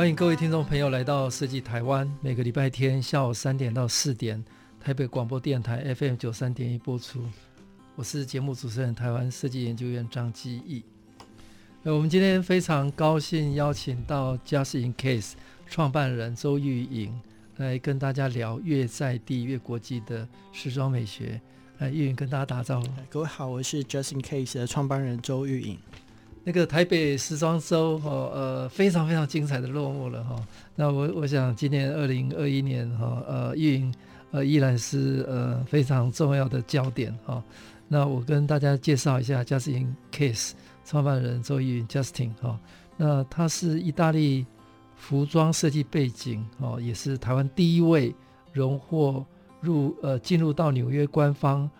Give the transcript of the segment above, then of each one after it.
欢迎各位听众朋友来到设计台湾，每个礼拜天下午三点到四点，台北广播电台 FM 九三点一播出。我是节目主持人，台湾设计研究院张基义。呃，我们今天非常高兴邀请到 Just In Case 创办人周玉颖来跟大家聊越在地越国际的时装美学。来，玉颖跟大家打招呼。各位好，我是 Just In Case 的创办人周玉颖。那个台北时装周哈，呃，非常非常精彩的落幕了哈。那我我想今年二零二一年哈，呃，玉颖呃依然是呃非常重要的焦点哈。那我跟大家介绍一下 Just In Case 创办人周玉云 Justin 哈。那他是意大利服装设计背景哦，也是台湾第一位荣获入呃进入到纽约官方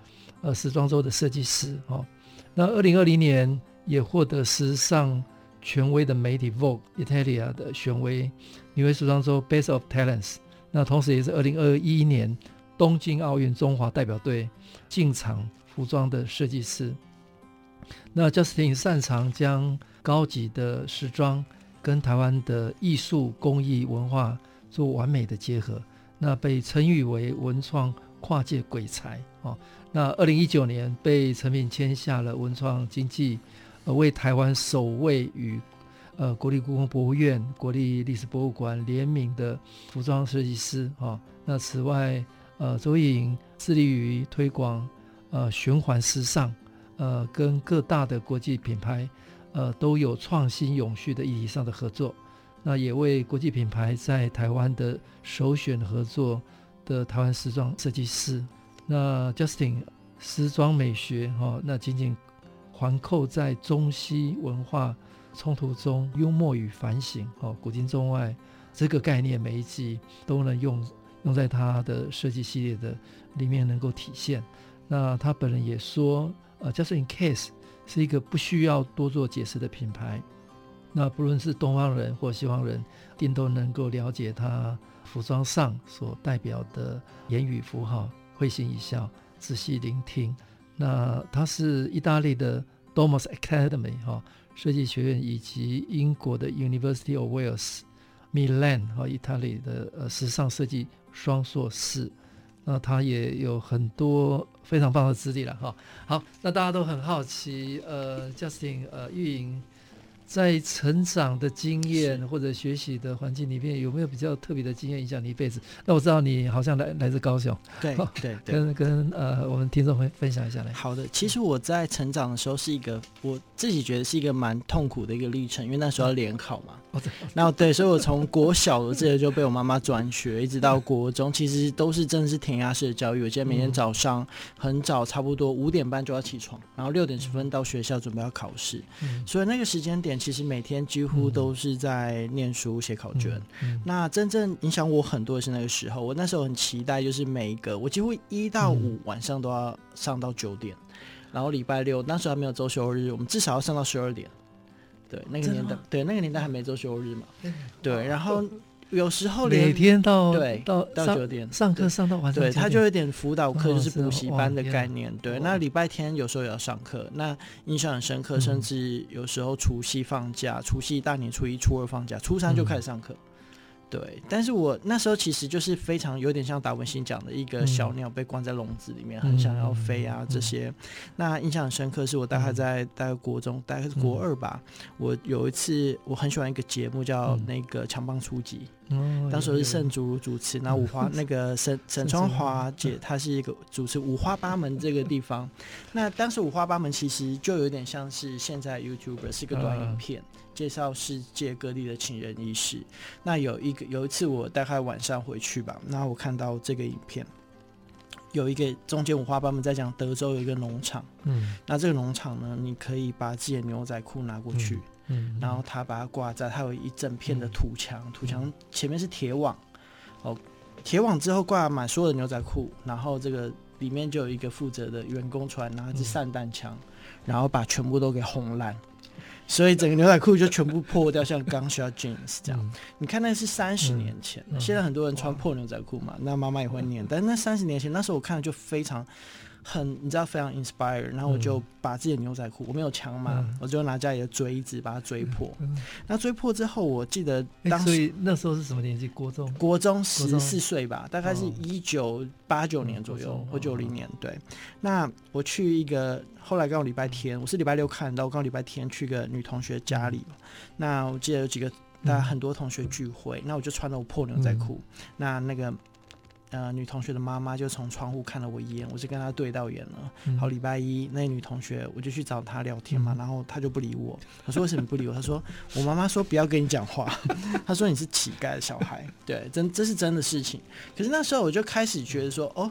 呃时装周的设计师哦。那二零二零年。也获得时尚权威的媒体 Vogue Italia 的选为纽约时装周 Best of Talents，那同时也是二零二一年东京奥运中华代表队进场服装的设计师。那 Justin 擅长将高级的时装跟台湾的艺术工艺文化做完美的结合，那被称誉为文创跨界鬼才哦。那二零一九年被诚品签下了文创经济。呃，为台湾首位与呃国立故宫博物院、国立历史博物馆联名的服装设计师啊、哦。那此外，呃，周颖致力于推广呃循环时尚，呃，跟各大的国际品牌呃都有创新永续的议题上的合作。那也为国际品牌在台湾的首选合作的台湾时装设计师。那 Justin 时装美学哈、哦，那仅仅。环扣在中西文化冲突中，幽默与反省，哦，古今中外这个概念，每一季都能用用在他的设计系列的里面能够体现。那他本人也说，呃，Just In Case 是一个不需要多做解释的品牌。那不论是东方人或西方人，一定都能够了解他服装上所代表的言语符号，会心一笑，仔细聆听。那他是意大利的 Domus Academy 哈设计学院，以及英国的 University of Wales Milan 和意大利的呃时尚设计双硕士。那他也有很多非常棒的资历了哈。好，那大家都很好奇，呃，Justin 呃玉莹。在成长的经验或者学习的环境里面，有没有比较特别的经验影响你一辈子？那我知道你好像来来自高雄，对对对，跟跟呃我们听众分分享一下来。好的，其实我在成长的时候是一个我自己觉得是一个蛮痛苦的一个历程，因为那时候要联考嘛。哦，对。所以我从国小的这个就被我妈妈转学，一直到国中，其实都是真的是填鸭式的教育。我记得每天早上很早，差不多五点半就要起床，然后六点十分到学校准备要考试，嗯，所以那个时间点。其实每天几乎都是在念书、写考卷。那真正影响我很多的是那个时候，我那时候很期待，就是每一个我几乎一到五晚上都要上到九点，嗯、然后礼拜六那时候还没有周休日，我们至少要上到十二点。对，那个年代，对那个年代还没周休日嘛。对，然后。有时候每天到对到到九点上课上到晚上，对他就有点辅导课，就是补习班的概念。对，那礼拜天有时候也要上课，那印象很深刻，甚至有时候除夕放假，除夕大年初一、初二放假，初三就开始上课。对，但是我那时候其实就是非常有点像达文西讲的一个小鸟被关在笼子里面，很想要飞啊这些。那印象很深刻，是我大概在大概国中，大概是国二吧。我有一次我很喜欢一个节目叫那个强棒出击。当时是盛竹主持，那五花那个沈 沈春华姐，她是一个主持五花八门这个地方。那当时五花八门其实就有点像是现在 YouTuber 是一个短影片，介绍世界各地的情人仪式。那有一个有一次我大概晚上回去吧，那我看到这个影片，有一个中间五花八门在讲德州有一个农场，嗯，那这个农场呢，你可以把自己的牛仔裤拿过去。嗯，然后他把它挂在，他有一整片的土墙，土墙前面是铁网，哦，铁网之后挂满所有的牛仔裤，然后这个里面就有一个负责的员工出来拿着散弹枪，然后把全部都给轰烂。所以整个牛仔裤就全部破掉，像 gunshot jeans 这样。嗯、你看那是三十年前，嗯、现在很多人穿破牛仔裤嘛，那妈妈也会念。但那三十年前，那时候我看了就非常。很，你知道非常 inspire，然后我就把自己的牛仔裤，我没有枪嘛，嗯、我就拿家里的锥子把它锥破。嗯、那锥破之后，我记得当时、欸、所以那时候是什么年纪？国中？国中十四岁吧，大概是一九八九年左右，或九零年。对。那我去一个，后来刚好礼拜天，我是礼拜六看到，我刚好礼拜天去个女同学家里嘛。那我记得有几个，大家很多同学聚会，嗯、那我就穿了我破牛仔裤，嗯、那那个。呃，女同学的妈妈就从窗户看了我一眼，我就跟她对到眼了。嗯、好，礼拜一那女同学，我就去找她聊天嘛，嗯、然后她就不理我。我说：“为什么不理我？”她说：“我妈妈说不要跟你讲话。”她说：“你是乞丐的小孩。”对，真这是真的事情。可是那时候我就开始觉得说：“哦，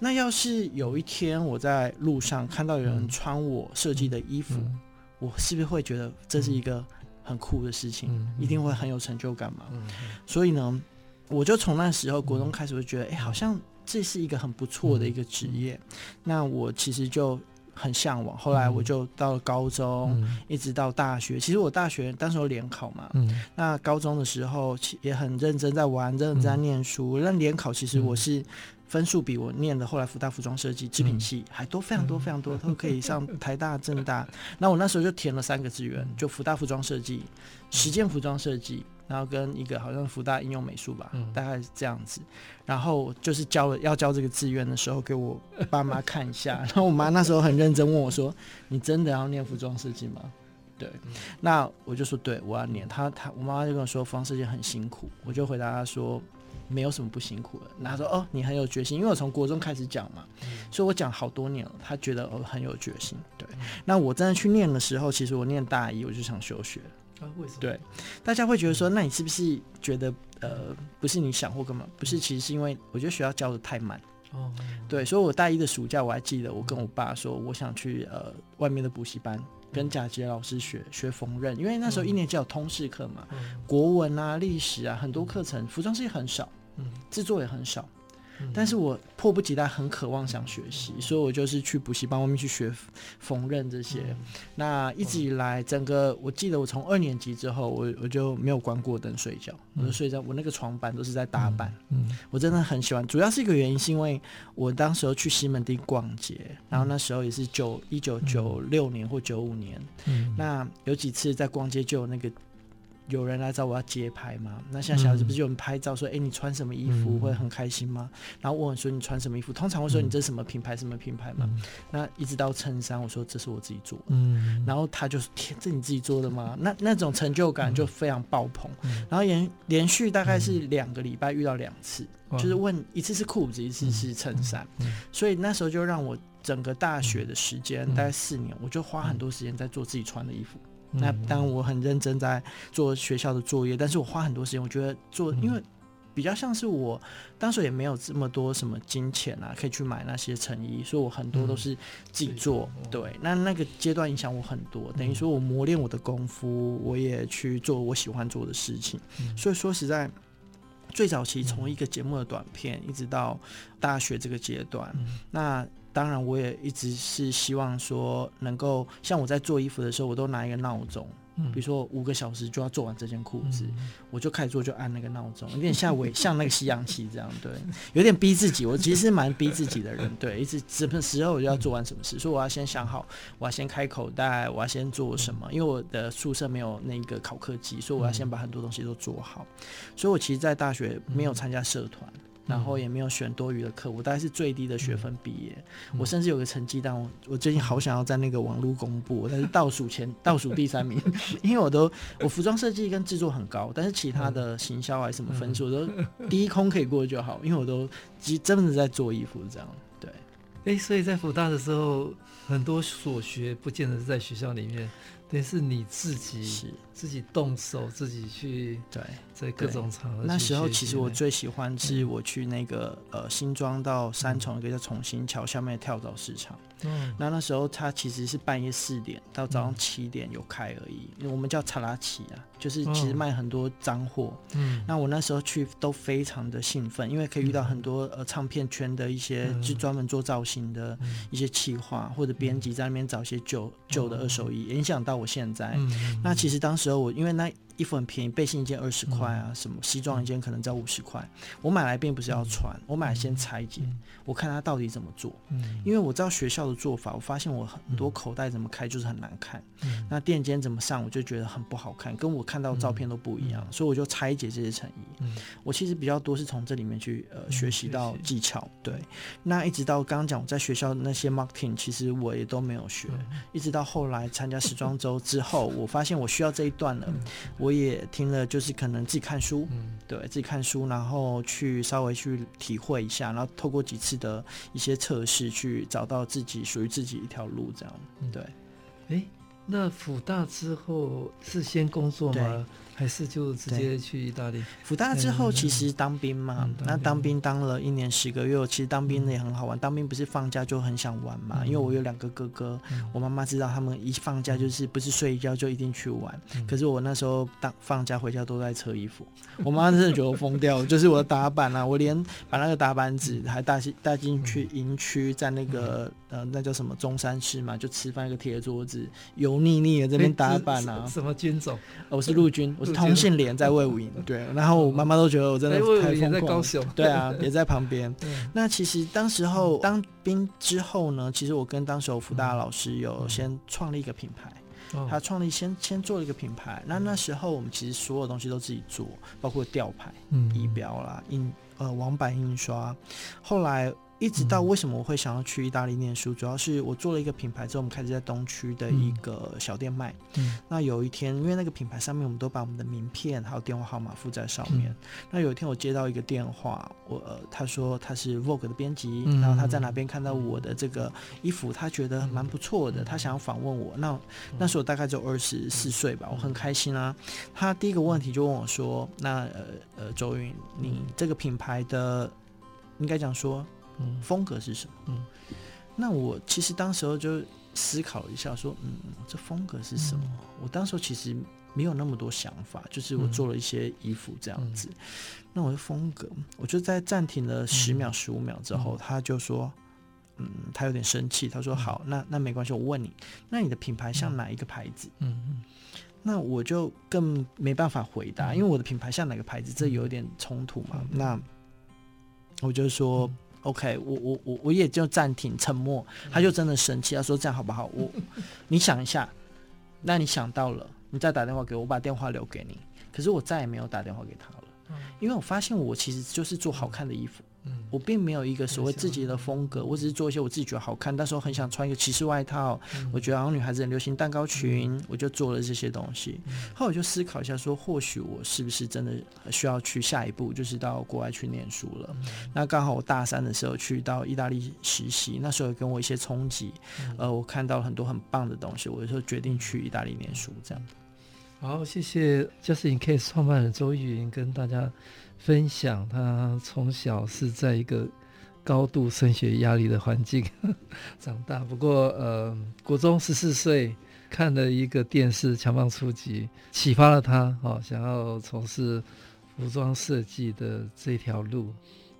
那要是有一天我在路上看到有人穿我设计的衣服，嗯、我是不是会觉得这是一个很酷的事情？嗯、一定会很有成就感嘛？嗯、所以呢。我就从那时候国中开始，就觉得，哎、欸，好像这是一个很不错的一个职业。嗯、那我其实就很向往。后来我就到了高中，嗯、一直到大学。其实我大学当时候联考嘛，嗯、那高中的时候也很认真在玩，认真在念书。那联、嗯、考其实我是分数比我念的后来福大服装设计织品系还多非常多非常多，都可以上台大、政大。那我那时候就填了三个志愿，就福大服装设计、实践服装设计。然后跟一个好像福大应用美术吧，嗯、大概是这样子。然后就是交了要交这个志愿的时候，给我爸妈看一下。然后我妈那时候很认真问我说：“你真的要念服装设计吗？”对，嗯、那我就说：“对，我要念。他”他他我妈妈就跟我说：“服装设计很辛苦。”我就回答她说：“没有什么不辛苦的。”那她说：“哦，你很有决心，因为我从国中开始讲嘛，嗯、所以我讲好多年了。她觉得我很有决心。”对，嗯、那我真的去念的时候，其实我念大一我就想休学。为什么？对，大家会觉得说，那你是不是觉得呃，不是你想或干嘛？不是，其实是因为我觉得学校教的太慢。哦，对，所以我大一的暑假我还记得，我跟我爸说，我想去呃外面的补习班跟贾杰老师学学缝纫，因为那时候一年级有通识课嘛，国文啊、历史啊，很多课程，服装设计很少，嗯，制作也很少。但是我迫不及待，很渴望想学习，所以我就是去补习班外面去学缝纫这些。那一直以来，整个我记得我从二年级之后，我我就没有关过灯睡觉，我就睡在我那个床板都是在打板。嗯，我真的很喜欢，主要是一个原因是因为我当时候去西门町逛街，然后那时候也是九一九九六年或九五年，嗯。那有几次在逛街就有那个。有人来找我要街拍吗？那像小孩子不是有人拍照说，哎、嗯欸，你穿什么衣服会很开心吗？嗯、然后问我说你穿什么衣服？通常会说你这是什么品牌？什么品牌嘛？嗯、那一直到衬衫，我说这是我自己做的。嗯、然后他就说天，这你自己做的吗？那那种成就感就非常爆棚。嗯、然后连连续大概是两个礼拜遇到两次，嗯、就是问一次是裤子，一次是衬衫。所以那时候就让我整个大学的时间、嗯、大概四年，我就花很多时间在做自己穿的衣服。那当然我很认真在做学校的作业，但是我花很多时间，我觉得做，因为比较像是我当时也没有这么多什么金钱啊，可以去买那些成衣，所以我很多都是自己做。对，那那个阶段影响我很多，等于说我磨练我的功夫，我也去做我喜欢做的事情。所以说实在，最早期从一个节目的短片，一直到大学这个阶段，那。当然，我也一直是希望说，能够像我在做衣服的时候，我都拿一个闹钟，比如说五个小时就要做完这件裤子，我就开始做，就按那个闹钟，有点像我像那个西洋棋这样，对，有点逼自己。我其实是蛮逼自己的人，对，一直什么时候我就要做完什么事，所以我要先想好，我要先开口袋，我要先做什么，因为我的宿舍没有那个考课机，所以我要先把很多东西都做好。所以我其实，在大学没有参加社团。然后也没有选多余的课，我大概是最低的学分毕业。嗯、我甚至有个成绩单，我我最近好想要在那个网络公布，但是倒数前倒数第三名，因为我都我服装设计跟制作很高，但是其他的行销还是什么分数，我都第一空可以过就好，因为我都真的在做衣服这样。对，哎，所以在福大的时候，很多所学不见得是在学校里面。等于是你自己是自己动手，自己去对，在各种场合。那时候其实我最喜欢是我去那个、嗯、呃新庄到三重一个叫重新桥下面的跳蚤市场。嗯，那那时候它其实是半夜四点到早上七点有开而已，嗯、我们叫查拉奇啊，就是其实卖很多脏货。嗯，那我那时候去都非常的兴奋，因为可以遇到很多呃唱片圈的一些就专门做造型的一些企划、嗯、或者编辑在那边找一些旧旧、嗯、的二手衣，影响到我现在。嗯、那其实当时候我因为那。衣服很便宜，背心一件二十块啊，什么西装一件可能只要五十块。我买来并不是要穿，我买来先裁剪，我看他到底怎么做。因为我知道学校的做法，我发现我很多口袋怎么开就是很难看。那垫肩怎么上，我就觉得很不好看，跟我看到照片都不一样，所以我就拆解这些成衣。我其实比较多是从这里面去呃学习到技巧。对，那一直到刚刚讲我在学校那些 marketing，其实我也都没有学。一直到后来参加时装周之后，我发现我需要这一段了。我也听了，就是可能自己看书，嗯、对自己看书，然后去稍微去体会一下，然后透过几次的一些测试，去找到自己属于自己一条路，这样，对。诶，那辅大之后是先工作吗？还是就直接去意大利？福大之后其实当兵嘛，嗯、那当兵当了一年十个月，其实当兵也很好玩。嗯、当兵不是放假就很想玩嘛？嗯、因为我有两个哥哥，嗯、我妈妈知道他们一放假就是不是睡一觉就一定去玩。嗯、可是我那时候当放假回家都在扯衣服，嗯、我妈真的觉得我疯掉了。就是我的打板啊，我连把那个打板纸还带进带进去营区，在那个、嗯、呃那叫什么中山市嘛，就吃饭一个铁桌子，油腻腻的这边打板啊。什么军种？我是陆军，我是。同性恋在魏武营，对，然后我妈妈都觉得我真的太疯狂，对啊，也在旁边。那其实当时候当兵之后呢，其实我跟当时候福大老师有先创立一个品牌，他创立先先做了一个品牌。那那时候我们其实所有东西都自己做，包括吊牌、仪表啦、印呃网版印刷，后来。一直到为什么我会想要去意大利念书，主要是我做了一个品牌之后，我们开始在东区的一个小店卖。嗯，那有一天，因为那个品牌上面我们都把我们的名片还有电话号码附在上面。那有一天我接到一个电话，我他说他是 Vogue 的编辑，然后他在哪边看到我的这个衣服，他觉得蛮不错的，他想要访问我。那那时候我大概只有二十四岁吧，我很开心啊。他第一个问题就问我说：“那呃呃，周云，你这个品牌的应该讲说。”风格是什么？嗯，那我其实当时候就思考一下，说，嗯，这风格是什么？嗯、我当时候其实没有那么多想法，就是我做了一些衣服这样子。嗯、那我的风格，我就在暂停了十秒、十五秒之后，嗯、他就说，嗯，他有点生气，他说，好，那那没关系，我问你，那你的品牌像哪一个牌子？嗯嗯，那我就更没办法回答，因为我的品牌像哪个牌子，这有点冲突嘛。那我就说。OK，我我我我也就暂停沉默，他就真的生气，他说这样好不好？我 你想一下，那你想到了，你再打电话给我，我把电话留给你。可是我再也没有打电话给他了，因为我发现我其实就是做好看的衣服。我并没有一个所谓自己的风格，我只是做一些我自己觉得好看，但是我很想穿一个骑士外套，我觉得好像女孩子很流行蛋糕裙，我就做了这些东西。后来我就思考一下，说或许我是不是真的需要去下一步，就是到国外去念书了。那刚好我大三的时候去到意大利实习，那时候跟我一些冲击，呃，我看到了很多很棒的东西，我就决定去意大利念书。这样。好，谢谢 Just In Case 创办人周玉云跟大家。分享他从小是在一个高度升学压力的环境 长大，不过呃，国中十四岁看了一个电视《强棒出击》，启发了他，哦，想要从事服装设计的这条路。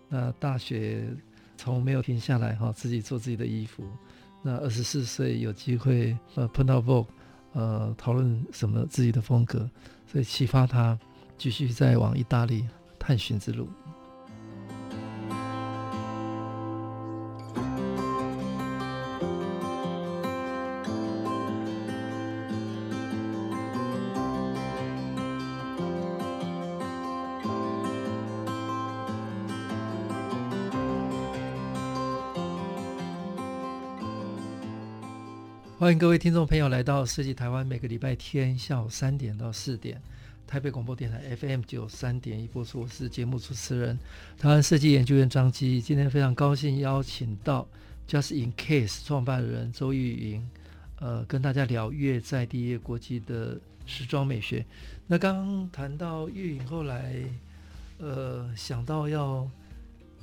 那大学从没有停下来，哈，自己做自己的衣服。那二十四岁有机会呃碰到 Vogue，呃，讨论什么自己的风格，所以启发他继续再往意大利。探寻之路。欢迎各位听众朋友来到设计台湾，每个礼拜天下午三点到四点。台北广播电台 FM 九三点一播出，我是节目主持人，台湾设计研究院张基。今天非常高兴邀请到 Just In Case 创办人周玉莹，呃跟大家聊越在地越国际的时装美学。那刚刚谈到玉莹后来呃想到要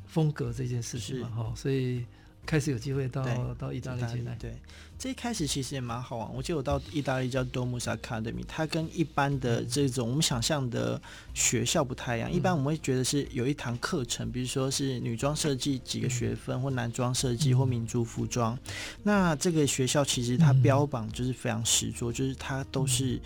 风格这件事情嘛，哈，所以开始有机会到到意大利去来，对。这一开始其实也蛮好玩，我记得我到意大利叫 Domus Academy，它跟一般的这种我们想象的学校不太一样。一般我们会觉得是有一堂课程，比如说是女装设计几个学分，或男装设计或民族服装。那这个学校其实它标榜就是非常实作，就是它都是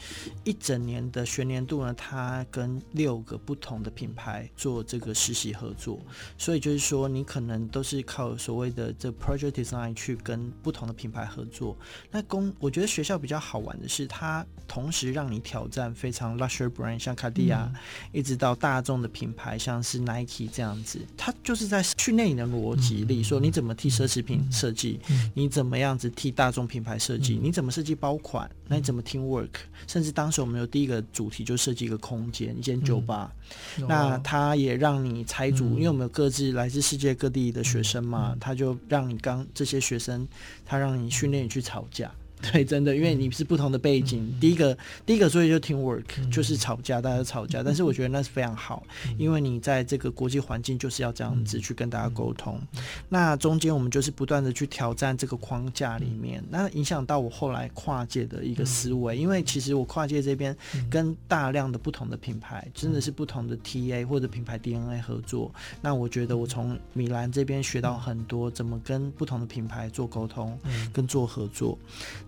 一整年的学年度呢，它跟六个不同的品牌做这个实习合作，所以就是说你可能都是靠所谓的这 project design 去跟不同的品牌合作。那公，我觉得学校比较好玩的是，它同时让你挑战非常 luxury brand，像卡地亚，一直到大众的品牌，像是 Nike 这样子。它就是在训练你的逻辑力，说你怎么替奢侈品设计，你怎么样子替大众品牌设计，你怎么设计包款，那你怎么 team work，甚至当时我们有第一个主题就设计一个空间，一间酒吧。那它也让你拆组，因为我们有各自来自世界各地的学生嘛，他就让你刚这些学生，他让你训练你。去吵架。对，真的，因为你是不同的背景。嗯、第一个，第一个作业就 teamwork，嗯、就是吵架，大家吵架。嗯、但是我觉得那是非常好，嗯、因为你在这个国际环境就是要这样子去跟大家沟通。嗯、那中间我们就是不断的去挑战这个框架里面，嗯、那影响到我后来跨界的一个思维。嗯、因为其实我跨界这边跟大量的不同的品牌，嗯、真的是不同的 TA 或者品牌 DNA 合作。那我觉得我从米兰这边学到很多，怎么跟不同的品牌做沟通，嗯、跟做合作。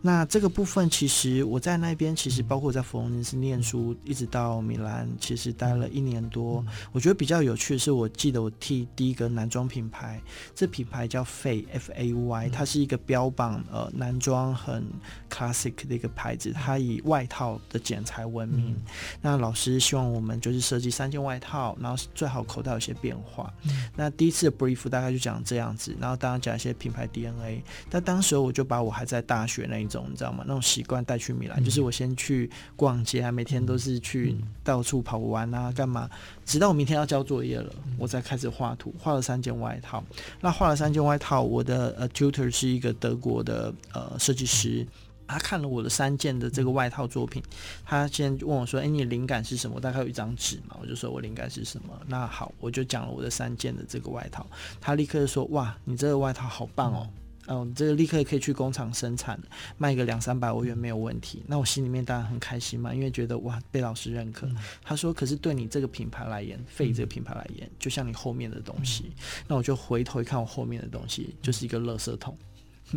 那这个部分其实我在那边，其实包括在佛罗伦斯念书，一直到米兰，其实待了一年多。我觉得比较有趣的是，我记得我替第一个男装品牌，这品牌叫 Fay F A Y，它是一个标榜呃男装很 classic 的一个牌子，它以外套的剪裁闻名。那老师希望我们就是设计三件外套，然后最好口袋有些变化。那第一次的 brief 大概就讲这样子，然后当然讲一些品牌 DNA。但当时我就把我还在大学那一种，你知道吗？那种习惯带去米兰，嗯、就是我先去逛街啊，每天都是去到处跑玩啊，干嘛？直到我明天要交作业了，我才开始画图，画了三件外套。那画了三件外套，我的呃 tutor 是一个德国的呃设计师，他看了我的三件的这个外套作品，他先问我说：“哎，你灵感是什么？”我大概有一张纸嘛，我就说我灵感是什么。那好，我就讲了我的三件的这个外套，他立刻就说：“哇，你这个外套好棒哦！”嗯，这个立刻可以去工厂生产，卖个两三百欧元没有问题。那我心里面当然很开心嘛，因为觉得哇被老师认可。他说，可是对你这个品牌来言，Fay 这个品牌来言，就像你后面的东西。那我就回头一看，我后面的东西就是一个垃圾桶。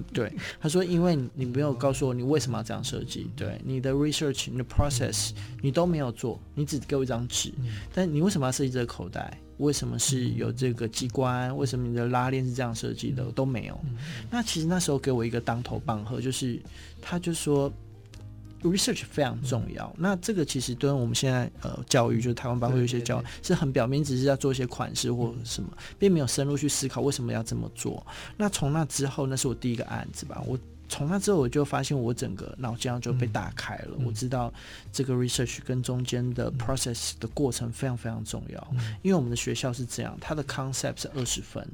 对，他说，因为你没有告诉我你为什么要这样设计，对你的 research、你的 process 你都没有做，你只给我一张纸，但你为什么要设计这个口袋？为什么是有这个机关？为什么你的拉链是这样设计的？都没有。那其实那时候给我一个当头棒喝，就是他就说。Research 非常重要。嗯、那这个其实跟我们现在呃教育，就是台湾班会有一些教育，是很表面，只是要做一些款式或什么，并没有深入去思考为什么要这么做。那从那之后，那是我第一个案子吧。我从那之后，我就发现我整个脑浆就被打开了。嗯、我知道这个 research 跟中间的 process 的过程非常非常重要。嗯、因为我们的学校是这样，它的 concept 是二十分。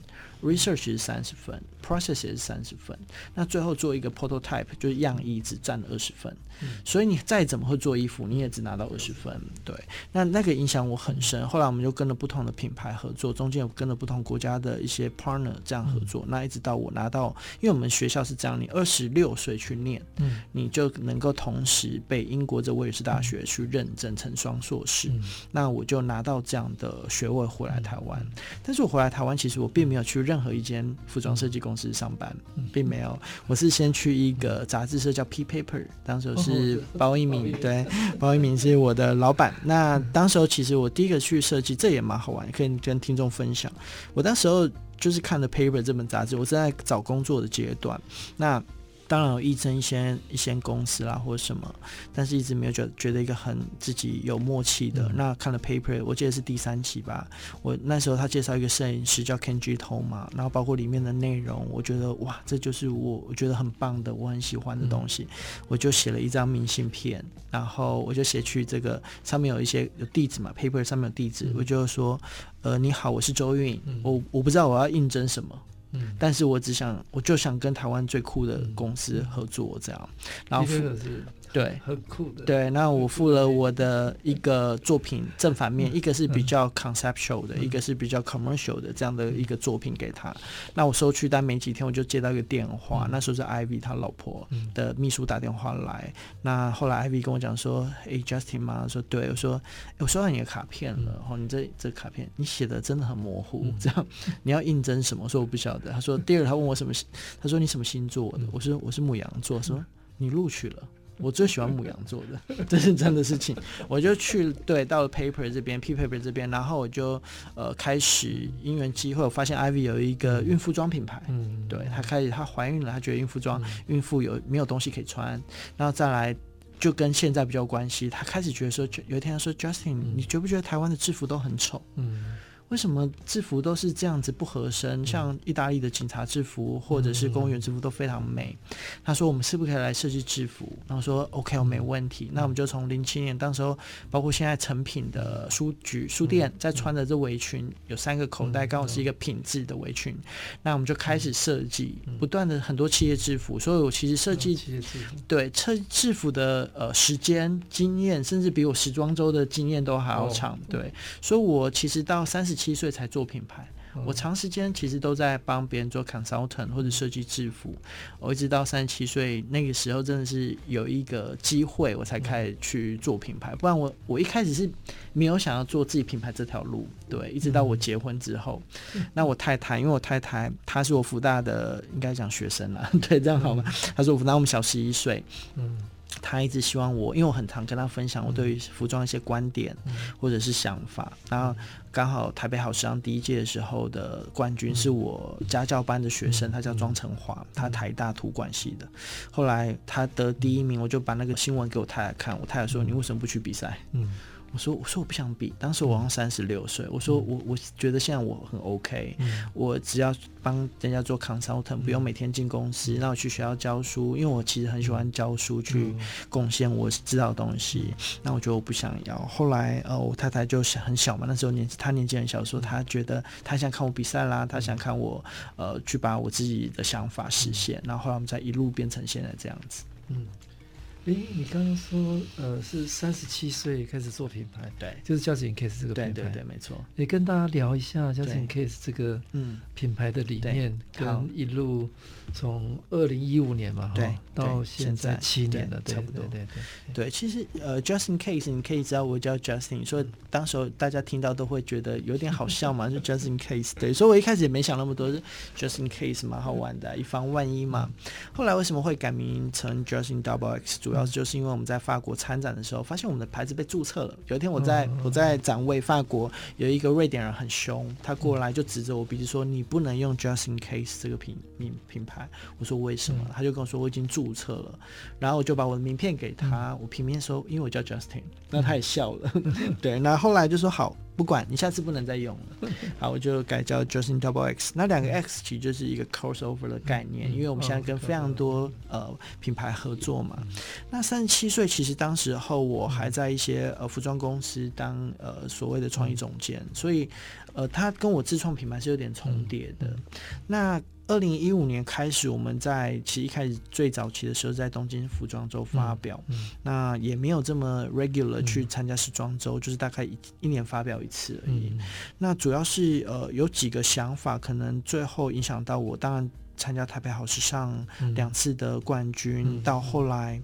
Research 是三十分，Process 也是三十分，那最后做一个 Prototype 就是样衣只占了二十分，嗯、所以你再怎么会做衣服，你也只拿到二十分。对，那那个影响我很深。后来我们就跟了不同的品牌合作，中间有跟了不同国家的一些 Partner 这样合作。嗯、那一直到我拿到，因为我们学校是这样，你二十六岁去念，嗯，你就能够同时被英国这威尔士大学去认证成双硕士。嗯、那我就拿到这样的学位回来台湾，但是我回来台湾其实我并没有去认。任何一间服装设计公司上班，并没有。我是先去一个杂志社叫 P Paper，当时是包一鸣，对，包一鸣是我的老板。那当时候其实我第一个去设计，这也蛮好玩，可以跟听众分享。我当时候就是看了 Paper 这本杂志，我正在找工作的阶段。那当然有应征一些一些公司啦，或者什么，但是一直没有觉得觉得一个很自己有默契的。嗯、那看了 paper，我记得是第三期吧。我那时候他介绍一个摄影师叫 Kenji Tom 嘛，然后包括里面的内容，我觉得哇，这就是我我觉得很棒的，我很喜欢的东西。嗯、我就写了一张明信片，然后我就写去这个上面有一些有地址嘛，paper 上面有地址，嗯、我就说，呃，你好，我是周韵，嗯、我我不知道我要应征什么。嗯，但是我只想，我就想跟台湾最酷的公司合作这样，然后。对，很酷的。对，那我附了我的一个作品正反面，嗯、一个是比较 conceptual 的，嗯、一个是比较 commercial 的这样的一个作品给他。嗯、那我收去单没几天，我就接到一个电话，嗯、那时候是 Ivy 他老婆的秘书打电话来。嗯、那后来 Ivy 跟我讲说：“哎、欸、，Justin 吗？”说：“对。”我说：“欸、我收到你的卡片了。然后，你这这卡片你写的真的很模糊，嗯、这样你要应征什么？”我说：“我不晓得。”他说：“第二，他问我什么？他说你什么星座的？”我说：“我是牧羊座。”说：“你录取了。”我最喜欢母羊座的，这是真的事情。我就去对到了 Paper 这边，P Paper 这边，然后我就呃开始因缘机会，我发现 Ivy 有一个孕妇装品牌，嗯，对，她开始她怀孕了，她觉得孕妇装、孕妇有没有东西可以穿，然后再来就跟现在比较关系，她开始觉得说，有一天她说 Justin，你觉不觉得台湾的制服都很丑？嗯。为什么制服都是这样子不合身？像意大利的警察制服或者是公务员制服都非常美。他说：“我们是不是可以来设计制服？”然后说：“OK，我没问题。”那我们就从零七年，当时候包括现在成品的书局、书店在穿的这围裙，有三个口袋，刚好是一个品质的围裙。那我们就开始设计，不断的很多企业制服。所以我其实设计对设制服的呃时间经验，甚至比我时装周的经验都还要长。对，所以我其实到三十七。岁才做品牌，我长时间其实都在帮别人做 consultant 或者设计制服。我一直到三十七岁那个时候，真的是有一个机会，我才开始去做品牌。不然我我一开始是没有想要做自己品牌这条路。对，一直到我结婚之后，那我太太，因为我太太她是我福大的，应该讲学生啦，对，这样好吗？她说我福大我们小十一岁，嗯。他一直希望我，因为我很常跟他分享我对于服装一些观点或者是想法。然后刚好台北好时尚第一届的时候的冠军是我家教班的学生，他叫庄成华，他台大图管系的。后来他得第一名，我就把那个新闻给我太太看，我太太说：“你为什么不去比赛？”嗯。我说：“我说我不想比。当时我好像三十六岁。我说我我觉得现在我很 OK，我只要帮人家做 consultant，不用每天进公司，让我去学校教书。因为我其实很喜欢教书，去贡献我知道的东西。那我觉得我不想要。后来呃，我太太就是很小嘛，那时候年纪她年纪很小，说她觉得她想看我比赛啦，她想看我呃去把我自己的想法实现。然后后来我们再一路变成现在这样子。嗯。”诶，你刚刚说，呃，是三十七岁开始做品牌，对，就是 Just In Case 这个品牌，对对对，没错。也跟大家聊一下 Just In Case 这个嗯品牌的理念，跟一路从二零一五年嘛，对，到现在七年了，差不多，对对对。其实呃，Just In Case 你可以知道我叫 Justin，所以当时候大家听到都会觉得有点好笑嘛，就 Just In Case，对，所以我一开始也没想那么多，是 Just In Case 蛮好玩的，以防万一嘛。后来为什么会改名成 Just In Double X？主要就是因为我们在法国参展的时候，发现我们的牌子被注册了。有一天我在我在展位，法国有一个瑞典人很凶，他过来就指着我鼻子说：“你不能用 Just In Case 这个品名品牌。”我说：“为什么？”他就跟我说：“我已经注册了。”然后我就把我的名片给他，我平面说：“因为我叫 Justin。”那他也笑了。对，那后来就说：“好。”不管你下次不能再用了，好，我就改叫 Justin Double X。那两个 X 其实就是一个 crossover 的概念，因为我们现在跟非常多呃品牌合作嘛。那三十七岁，其实当时候我还在一些呃服装公司当呃所谓的创意总监，所以呃他跟我自创品牌是有点重叠的。那二零一五年开始，我们在其实一开始最早期的时候，在东京服装周发表，嗯嗯、那也没有这么 regular 去参加时装周，嗯、就是大概一一年发表一次而已。嗯、那主要是呃有几个想法，可能最后影响到我。当然参加台北好时尚两次的冠军，嗯、到后来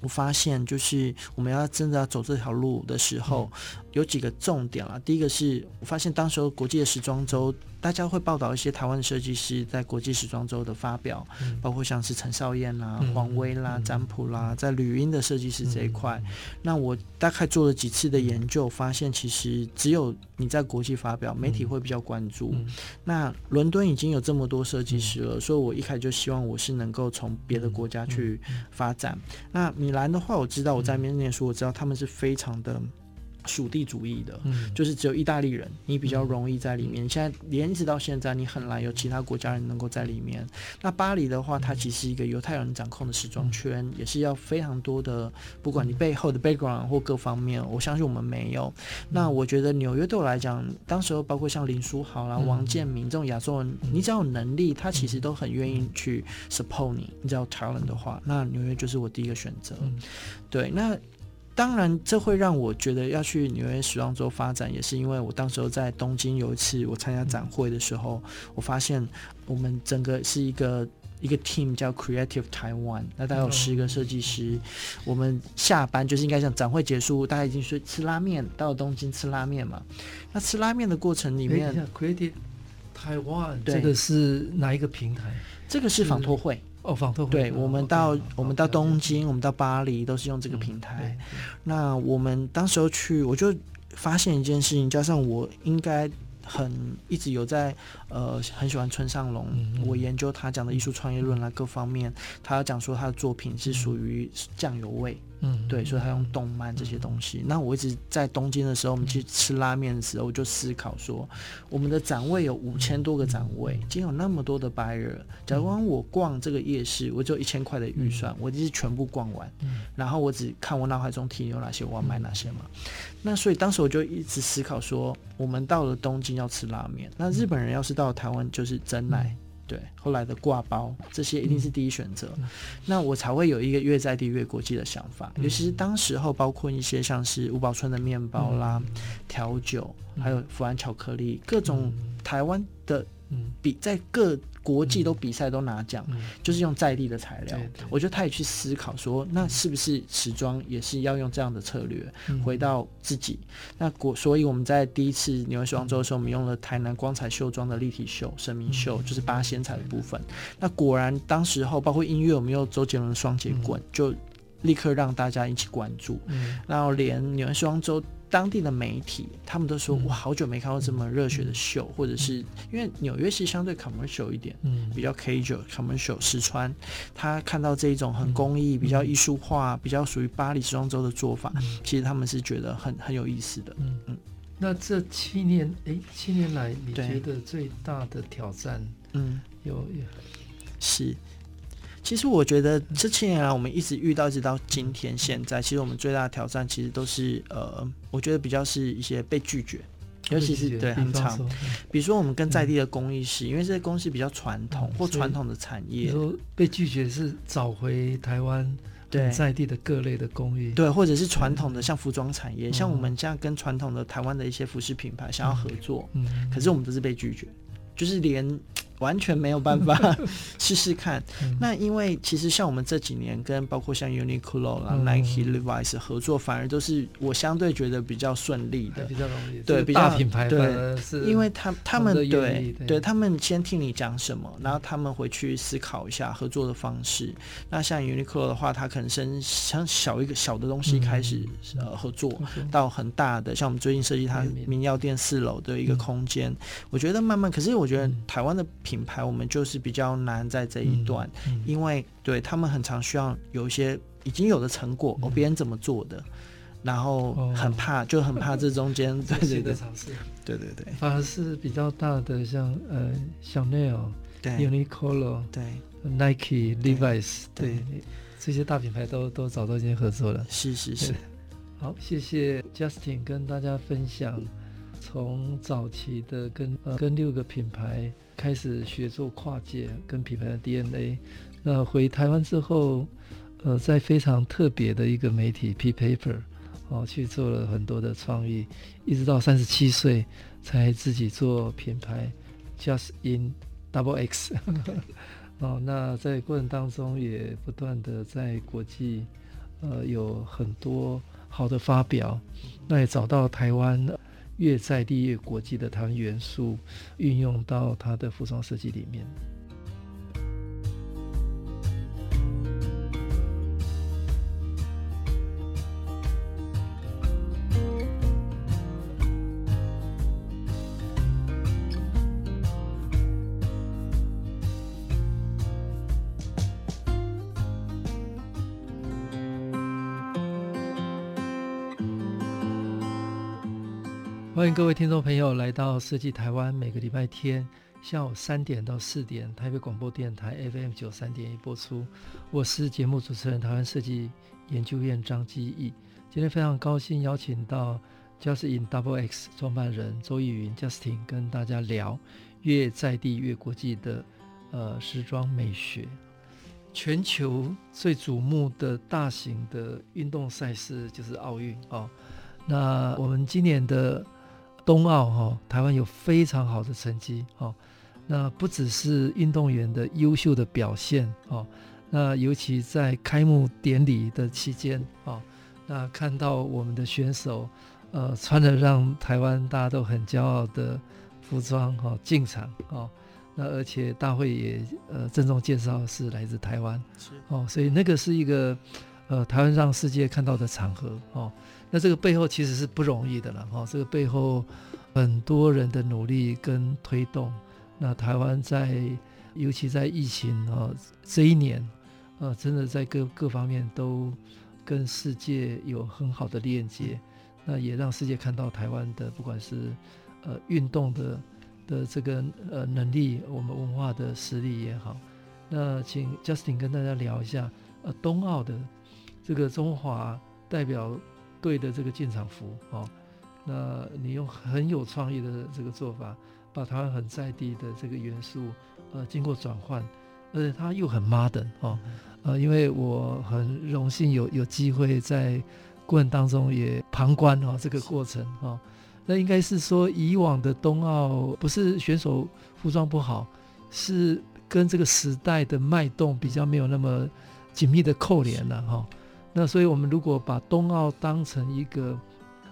我发现，就是我们要真的要走这条路的时候，嗯、有几个重点了。第一个是我发现，当时候国际的时装周。大家会报道一些台湾的设计师在国际时装周的发表，嗯、包括像是陈少燕啦、嗯、黄威啦、占、嗯、卜啦，在旅英的设计师这一块。嗯、那我大概做了几次的研究，发现其实只有你在国际发表，媒体会比较关注。嗯、那伦敦已经有这么多设计师了，嗯、所以我一开始就希望我是能够从别的国家去发展。那米兰的话，我知道我在那边念书，我知道他们是非常的。属地主义的，嗯，就是只有意大利人，你比较容易在里面。嗯、现在连一直到现在，你很难有其他国家人能够在里面。那巴黎的话，它其实是一个犹太人掌控的时装圈，嗯、也是要非常多的，不管你背后的 background 或各方面，我相信我们没有。嗯、那我觉得纽约对我来讲，当时候包括像林书豪啦、嗯、王建民这种亚洲人，嗯、你只要有能力，他其实都很愿意去 support 你。你只要有 talent 的话，那纽约就是我第一个选择。嗯、对，那。当然，这会让我觉得要去纽约时装周发展，也是因为我当时候在东京有一次我参加展会的时候，我发现我们整个是一个一个 team 叫 Creative Taiwan，那大概有十个设计师。我们下班就是应该像展会结束，大家已经去吃拉面，到了东京吃拉面嘛。那吃拉面的过程里面，Creative Taiwan 这个是哪一个平台？这个是纺托会。哦，访特会。对，我们到我们到东京，我们到巴黎都是用这个平台。那我们当时候去，我就发现一件事情，加上我应该很一直有在呃很喜欢村上隆，我研究他讲的艺术创业论啊各方面，他讲说他的作品是属于酱油味。嗯，对，所以他用动漫这些东西。那我一直在东京的时候，我们去吃拉面的时候，我就思考说，我们的展位有五千多个展位，今天有那么多的 buyer，假如我逛这个夜市，我就一千块的预算，我就是全部逛完，然后我只看我脑海中停留哪些，我要买哪些嘛。那所以当时我就一直思考说，我们到了东京要吃拉面，那日本人要是到了台湾就是真奶。对，后来的挂包这些一定是第一选择，嗯、那我才会有一个越在地越国际的想法。嗯、尤其是当时候，包括一些像是五宝春的面包啦、嗯、调酒，还有福安巧克力，各种台湾的。嗯，比在各国际都比赛都拿奖，嗯、就是用在地的材料。我觉得他也去思考说，那是不是时装也是要用这样的策略，嗯、回到自己？那果，所以我们在第一次纽约时装周的时候，我们用了台南光彩绣庄的立体绣、神明绣，就是八仙彩的部分。嗯、那果然，当时候包括音乐，我们用周杰伦的双截棍，嗯、就立刻让大家一起关注。嗯，然后连纽约时装周。当地的媒体，他们都说我好久没看到这么热血的秀，嗯、或者是因为纽约是相对 commercial 一点，嗯，比较 casual commercial。石川他看到这一种很工艺、嗯、比较艺术化、比较属于巴黎时装周的做法，嗯、其实他们是觉得很很有意思的。嗯。嗯。那这七年，哎，七年来你觉得最大的挑战，嗯，有有？是。其实我觉得这七年来，我们一直遇到，一直到今天现在，其实我们最大的挑战，其实都是呃，我觉得比较是一些被拒绝，尤其是对很长，比如说我们跟在地的工艺师，因为这些工艺师比较传统或传统的产业，比如说被拒绝是找回台湾对在地的各类的工艺，对，或者是传统的像服装产业，像我们这样跟传统的台湾的一些服饰品牌想要合作，嗯，可是我们都是被拒绝，就是连。完全没有办法 试试看。那因为其实像我们这几年跟包括像 Uniqlo 啦、Nike、Levi's 合作，反而都是我相对觉得比较顺利的，比较容易。对，比较大品牌。对，因为他他们对对，他们先听你讲什么，然后他们回去思考一下合作的方式。那像 Uniqlo 的话，他可能先从小一个小的东西开始呃合作，到很大的，像我们最近设计他民药店四楼的一个空间，我觉得慢慢，可是我觉得台湾的。品牌我们就是比较难在这一段，嗯嗯、因为对他们很常需要有一些已经有的成果，哦，别人怎么做的，然后很怕，哦、就很怕这中间对对 对，对。对对，反而是比较大的像呃，Chanel 对，Uniqlo 对，Nike、Levi's 对，对这些大品牌都都找到一些合作了，是是是，好，谢谢 Justin 跟大家分享。从早期的跟呃跟六个品牌开始学做跨界跟品牌的 DNA，那回台湾之后，呃，在非常特别的一个媒体 P Paper 哦去做了很多的创意，一直到三十七岁才自己做品牌 Just in Double X 哦，那在过程当中也不断的在国际呃有很多好的发表，那也找到台湾。越在地越国际的台湾元素，运用到它的服装设计里面。各位听众朋友来到设计台湾，每个礼拜天下午三点到四点，台北广播电台 FM 九三点一播出。我是节目主持人，台湾设计研究院张基义。今天非常高兴邀请到 Just in Double X 创办人周逸云 Justin 跟大家聊越在地越国际的呃时装美学。全球最瞩目的大型的运动赛事就是奥运哦。那我们今年的冬奥哈，台湾有非常好的成绩哦。那不只是运动员的优秀的表现哦，那尤其在开幕典礼的期间哦，那看到我们的选手呃穿着让台湾大家都很骄傲的服装哈进场哦，那而且大会也呃郑重介绍是来自台湾哦，所以那个是一个呃台湾让世界看到的场合哦。那这个背后其实是不容易的了哈，这个背后很多人的努力跟推动，那台湾在尤其在疫情啊这一年，呃，真的在各各方面都跟世界有很好的链接，那也让世界看到台湾的不管是呃运动的的这个呃能力，我们文化的实力也好，那请 Justin 跟大家聊一下呃冬奥的这个中华代表。对的，这个进场服哦，那你用很有创意的这个做法，把台湾很在地的这个元素，呃，经过转换，而且它又很 modern 哦，呃，因为我很荣幸有有机会在过程当中也旁观哦这个过程哦，那应该是说以往的冬奥不是选手服装不好，是跟这个时代的脉动比较没有那么紧密的扣连了哈。哦那所以，我们如果把冬奥当成一个，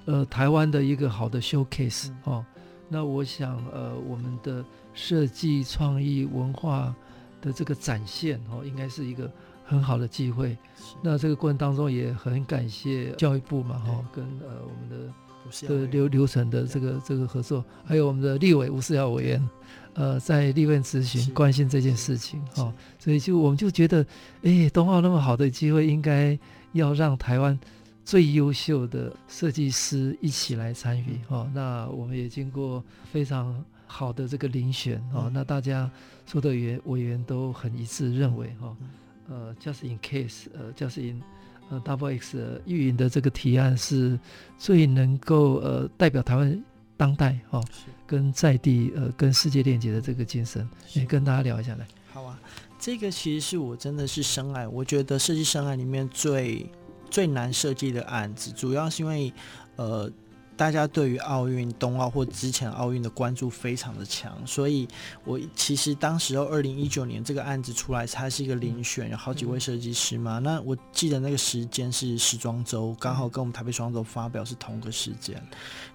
呃，台湾的一个好的 showcase 哦，那我想，呃，我们的设计创意文化的这个展现哦，应该是一个很好的机会。那这个过程当中也很感谢教育部嘛，哈，跟呃我们的的流流程的这个这个合作，还有我们的立委吴思瑶委员，呃，在立院咨询关心这件事情，哈，所以就我们就觉得，哎，冬奥那么好的机会，应该。要让台湾最优秀的设计师一起来参与哦，那我们也经过非常好的这个遴选哦，那大家所有的委员委员都很一致认为哈，呃，just in case，呃，just in 呃 double X 运营的这个提案是最能够呃代表台湾当代哈，跟在地呃跟世界链接的这个精神，也跟大家聊一下来。好啊。这个其实是我真的是深爱，我觉得设计深爱里面最最难设计的案子，主要是因为呃，大家对于奥运、冬奥或之前奥运的关注非常的强，所以我其实当时候二零一九年这个案子出来，它是一个遴选，有好几位设计师嘛。那我记得那个时间是时装周，刚好跟我们台北时装周发表是同个时间。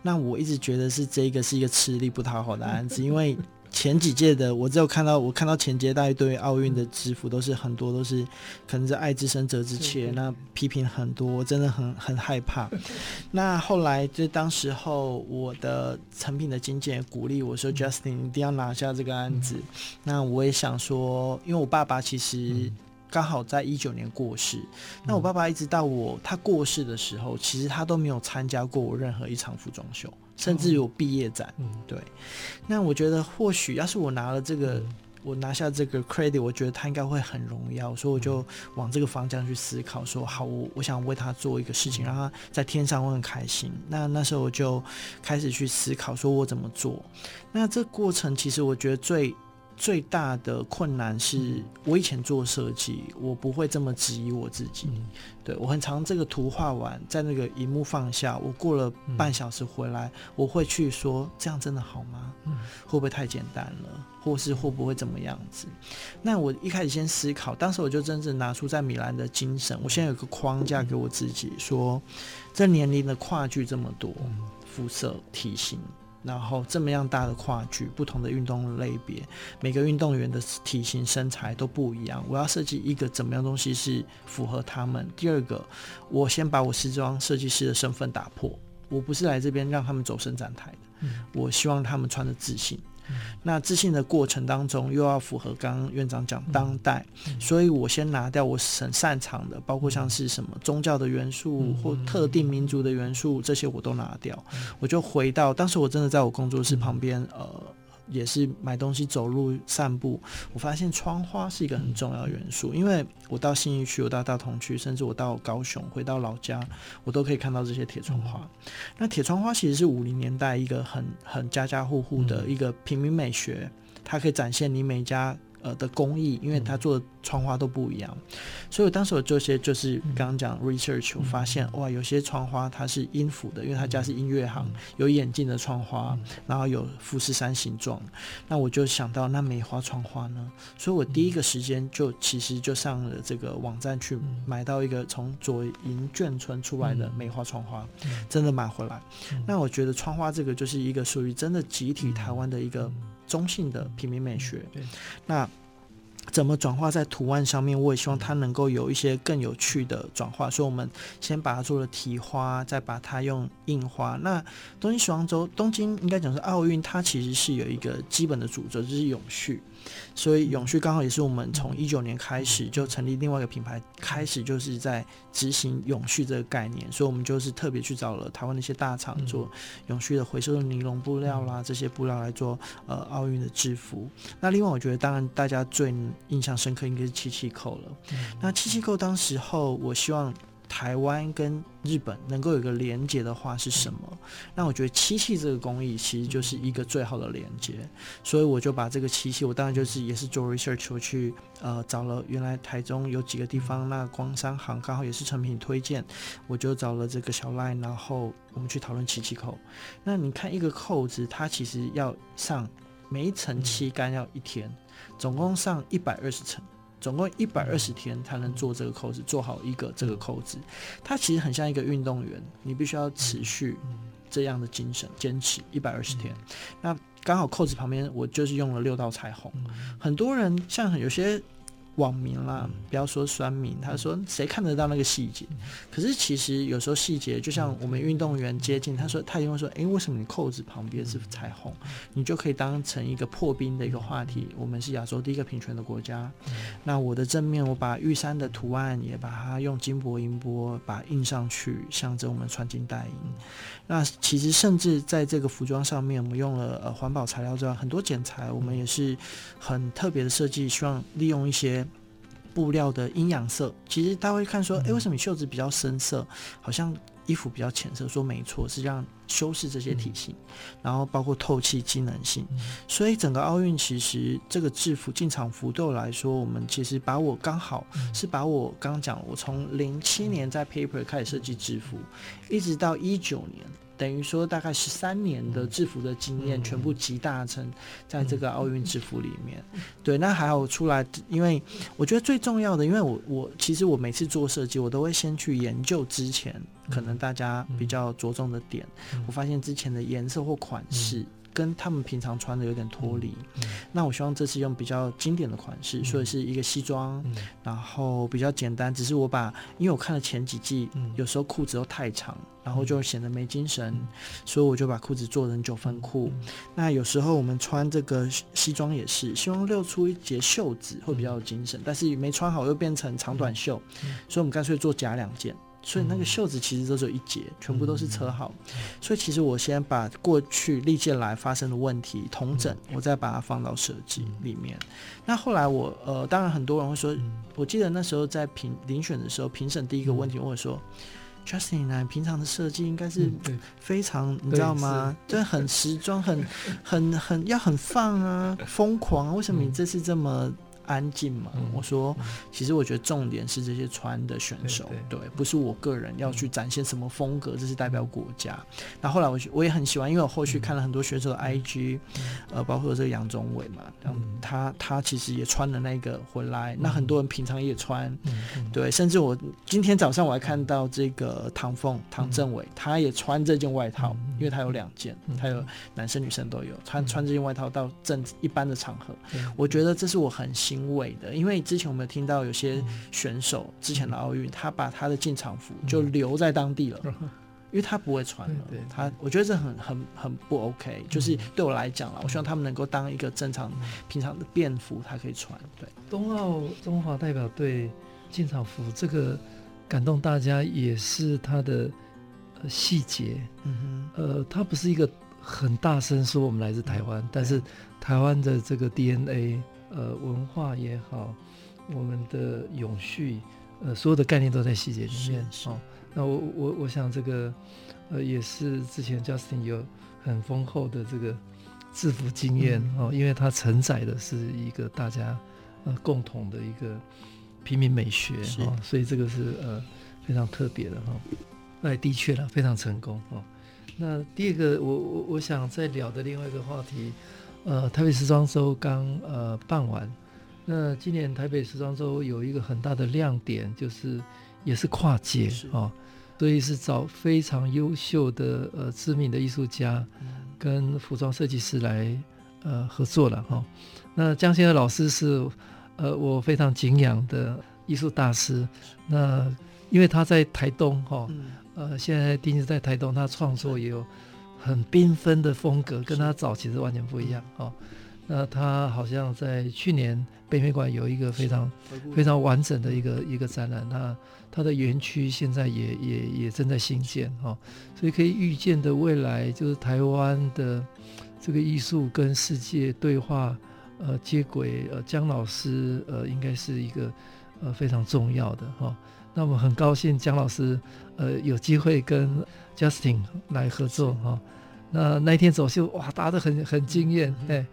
那我一直觉得是这个是一个吃力不讨好的案子，因为。前几届的我只有看到，我看到前届大家对奥运的制服都是很多都是可能是爱之深责之切，那批评很多，我真的很很害怕。那后来就当时候我的成品的经纪人鼓励我说：“Justin 一定要拿下这个案子。”那我也想说，因为我爸爸其实。刚好在一九年过世，那我爸爸一直到我他过世的时候，其实他都没有参加过我任何一场服装秀，甚至有毕业展。嗯，对。那我觉得或许要是我拿了这个，我拿下这个 credit，我觉得他应该会很荣耀，所以我就往这个方向去思考，说好，我我想为他做一个事情，让他在天上会很开心。那那时候我就开始去思考，说我怎么做。那这过程其实我觉得最。最大的困难是我以前做设计，我不会这么质疑我自己。对，我很常这个图画完，在那个荧幕放下，我过了半小时回来，我会去说这样真的好吗？会不会太简单了？或是会不会怎么样子？那我一开始先思考，当时我就真正拿出在米兰的精神，我现在有个框架给我自己，说这年龄的跨距这么多，肤色、体型。然后这么样大的跨距，不同的运动类别，每个运动员的体型身材都不一样。我要设计一个怎么样东西是符合他们。第二个，我先把我时装设计师的身份打破，我不是来这边让他们走伸展台的，我希望他们穿的自信，那自信的过程当中，又要符合刚刚院长讲当代，所以我先拿掉我很擅长的，包括像是什么宗教的元素或特定民族的元素，这些我都拿掉，我就回到当时我真的在我工作室旁边，呃。也是买东西、走路、散步，我发现窗花是一个很重要的元素。因为我到新义区，我到大同区，甚至我到高雄，回到老家，我都可以看到这些铁窗花。那铁窗花其实是五零年代一个很很家家户户的一个平民美学，它可以展现你每家。呃的工艺，因为他做的窗花都不一样，所以我当时我做些就是刚刚讲 research，我发现哇，有些窗花它是音符的，因为他家是音乐行，有眼镜的窗花，然后有富士山形状，那我就想到那梅花窗花呢，所以我第一个时间就其实就上了这个网站去买到一个从左营眷村出来的梅花窗花，真的买回来，那我觉得窗花这个就是一个属于真的集体台湾的一个。中性的平民美学，那怎么转化在图案上面？我也希望它能够有一些更有趣的转化，所以我们先把它做了提花，再把它用印花。那东京时装周，东京应该讲是奥运，它其实是有一个基本的主轴，就是永续。所以永续刚好也是我们从一九年开始就成立另外一个品牌，开始就是在执行永续这个概念。所以我们就是特别去找了台湾的一些大厂做永续的回收的尼龙布料啦，这些布料来做呃奥运的制服。那另外我觉得，当然大家最印象深刻应该是七七扣了。那七七扣当时候，我希望。台湾跟日本能够有个连接的话是什么？那我觉得漆器这个工艺其实就是一个最好的连接，所以我就把这个漆器，我当然就是也是做 research，我去呃找了原来台中有几个地方，那光山行刚好也是成品推荐，我就找了这个小赖，然后我们去讨论漆器扣。那你看一个扣子，它其实要上每一层漆干要一天，总共上一百二十层。总共一百二十天才能做这个扣子，做好一个这个扣子，它其实很像一个运动员，你必须要持续这样的精神，坚持一百二十天。那刚好扣子旁边我就是用了六道彩虹，很多人像有些。网民啦，不要说酸民，他说谁看得到那个细节？可是其实有时候细节，就像我们运动员接近，他说他因为说，诶，为什么你扣子旁边是彩虹？你就可以当成一个破冰的一个话题。我们是亚洲第一个平权的国家，那我的正面我把玉山的图案也把它用金箔银箔把它印上去，象征我们穿金戴银。那其实甚至在这个服装上面，我们用了呃环保材料之外，很多剪裁我们也是很特别的设计，希望利用一些。布料的阴阳色，其实大家会看说，诶，为什么你袖子比较深色，好像衣服比较浅色？说没错，是让修饰这些体型，然后包括透气机能性。所以整个奥运其实这个制服进场服对我来说，我们其实把我刚好是把我刚刚讲，我从零七年在 Paper 开始设计制服，一直到一九年。等于说，大概十三年的制服的经验全部集大成在这个奥运制服里面。对，那还有出来，因为我觉得最重要的，因为我我其实我每次做设计，我都会先去研究之前可能大家比较着重的点。我发现之前的颜色或款式。跟他们平常穿的有点脱离，嗯嗯、那我希望这次用比较经典的款式，嗯、所以是一个西装，嗯、然后比较简单。只是我把，因为我看了前几季，嗯、有时候裤子都太长，然后就显得没精神，嗯、所以我就把裤子做成九分裤。嗯、那有时候我们穿这个西装也是，希望露出一截袖子会比较有精神，嗯、但是没穿好又变成长短袖，嗯、所以我们干脆做假两件。所以那个袖子其实都只有一截，全部都是车号。所以其实我先把过去历届来发生的问题统整，我再把它放到设计里面。那后来我呃，当然很多人会说，我记得那时候在评遴选的时候，评审第一个问题问我说：“Justin 呢，平常的设计应该是非常，你知道吗？就很时装，很 很很要很放啊，疯狂啊，为什么你这次这么？”安静嘛？嗯、我说，其实我觉得重点是这些穿的选手，对，对，对，不是我个人要去展现什么风格，这是代表国家。那、嗯、后，来我我也很喜欢，因为我后续看了很多选手的 IG，、嗯、呃，包括这个杨宗纬嘛，嗯、他他其实也穿了那个回来。嗯、那很多人平常也穿，嗯、对，甚至我今天早上我还看到这个唐凤唐政纬，他也穿这件外套，嗯、因为他有两件，他有男生女生都有穿穿这件外套到正一般的场合，嗯、我觉得这是我很欣。因为之前我们有听到有些选手之前的奥运，他把他的进场服就留在当地了，因为他不会穿了。对，对，对，他我觉得这很很很不 OK，就是对我来讲啦，我希望他们能够当一个正常平常的便服，他可以穿。对，冬奥中华代表队进场服这个感动大家也是他的细节。嗯哼，呃，他不是一个很大声说我们来自台湾，但是台湾的这个 DNA，呃，文化也好，我们的永续，呃，所有的概念都在细节里面。哦，那我我我想这个。呃，也是之前 Justin 有很丰厚的这个制服经验、嗯、哦，因为它承载的是一个大家呃共同的一个平民美学哦，所以这个是呃非常特别的哈。那、哦、的确了，非常成功哦。那第二个，我我我想再聊的另外一个话题，呃，台北时装周刚呃办完，那今年台北时装周有一个很大的亮点，就是也是跨界哦。所以是找非常优秀的呃知名的艺术家跟服装设计师来呃合作了哈。那江先和老师是呃我非常敬仰的艺术大师。那因为他在台东哈，呃现在定居在台东，他创作也有很缤纷的风格，跟他早期是完全不一样哦。那他好像在去年北美馆有一个非常非常完整的一个一个展览，那他的园区现在也也也正在兴建哈，所以可以预见的未来就是台湾的这个艺术跟世界对话呃接轨呃江老师呃应该是一个呃非常重要的哈，那我们很高兴江老师呃有机会跟 Justin 来合作哈，那那一天走秀哇大家都很很惊艳哎。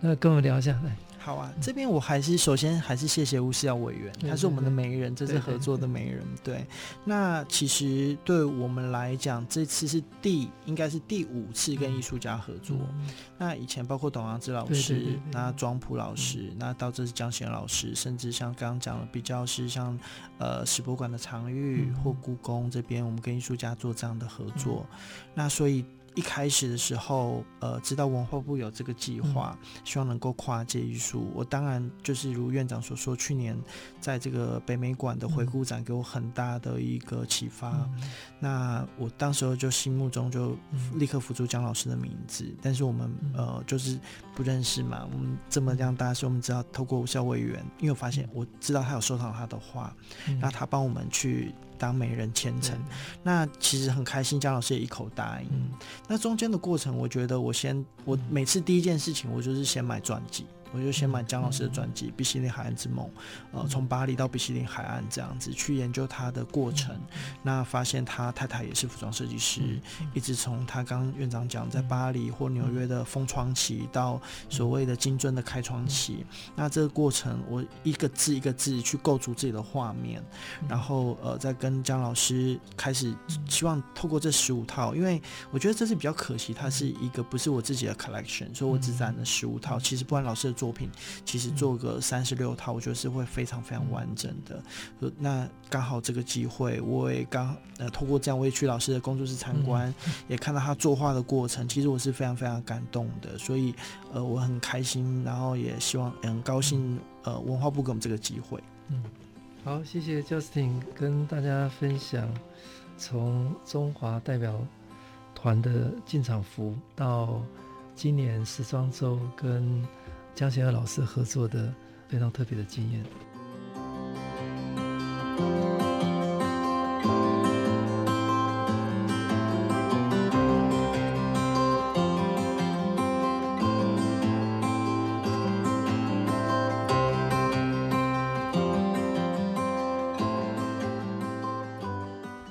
那跟我们聊一下，来，好啊。这边我还是首先还是谢谢吴思瑶委员，他是我们的媒人，这是合作的媒人。对，对，那其实对我们来讲，这次是第应该是第五次跟艺术家合作。嗯、那以前包括董阳之老师，那庄普老师，嗯、那到这是江贤老师，甚至像刚刚讲的比较是像呃史博馆的常玉、嗯、或故宫这边，我们跟艺术家做这样的合作。嗯、那所以。一开始的时候，呃，知道文化部有这个计划，嗯、希望能够跨界艺术。我当然就是如院长所说，去年在这个北美馆的回顾展给我很大的一个启发。嗯、那我当时候就心目中就立刻浮出江老师的名字，但是我们呃就是不认识嘛。我们这么样大，所以我们知道透过吴萧委员，因为我发现我知道他有收藏他的画，然后他帮我们去。当媒人虔诚，那其实很开心，江老师也一口答应。嗯、那中间的过程，我觉得我先，我每次第一件事情，我就是先买传记。我就先买江老师的专辑《比西林海岸之梦》，呃，从巴黎到比西林海岸这样子去研究他的过程。那发现他太太也是服装设计师，一直从他刚院长讲在巴黎或纽约的封窗期到所谓的金樽的开窗期。那这个过程，我一个字一个字去构筑自己的画面，然后呃，再跟江老师开始希望透过这十五套，因为我觉得这是比较可惜，它是一个不是我自己的 collection，所以我只展了十五套。其实不管老师的作品其实做个三十六套，我觉得是会非常非常完整的。那刚好这个机会，我也刚呃通过这样，我也去老师的工作室参观，也看到他作画的过程。其实我是非常非常感动的，所以呃我很开心，然后也希望很高兴呃文化部给我们这个机会。嗯，好，谢谢 Justin 跟大家分享从中华代表团的进场服到今年时装周跟江贤和老师合作的非常特别的经验。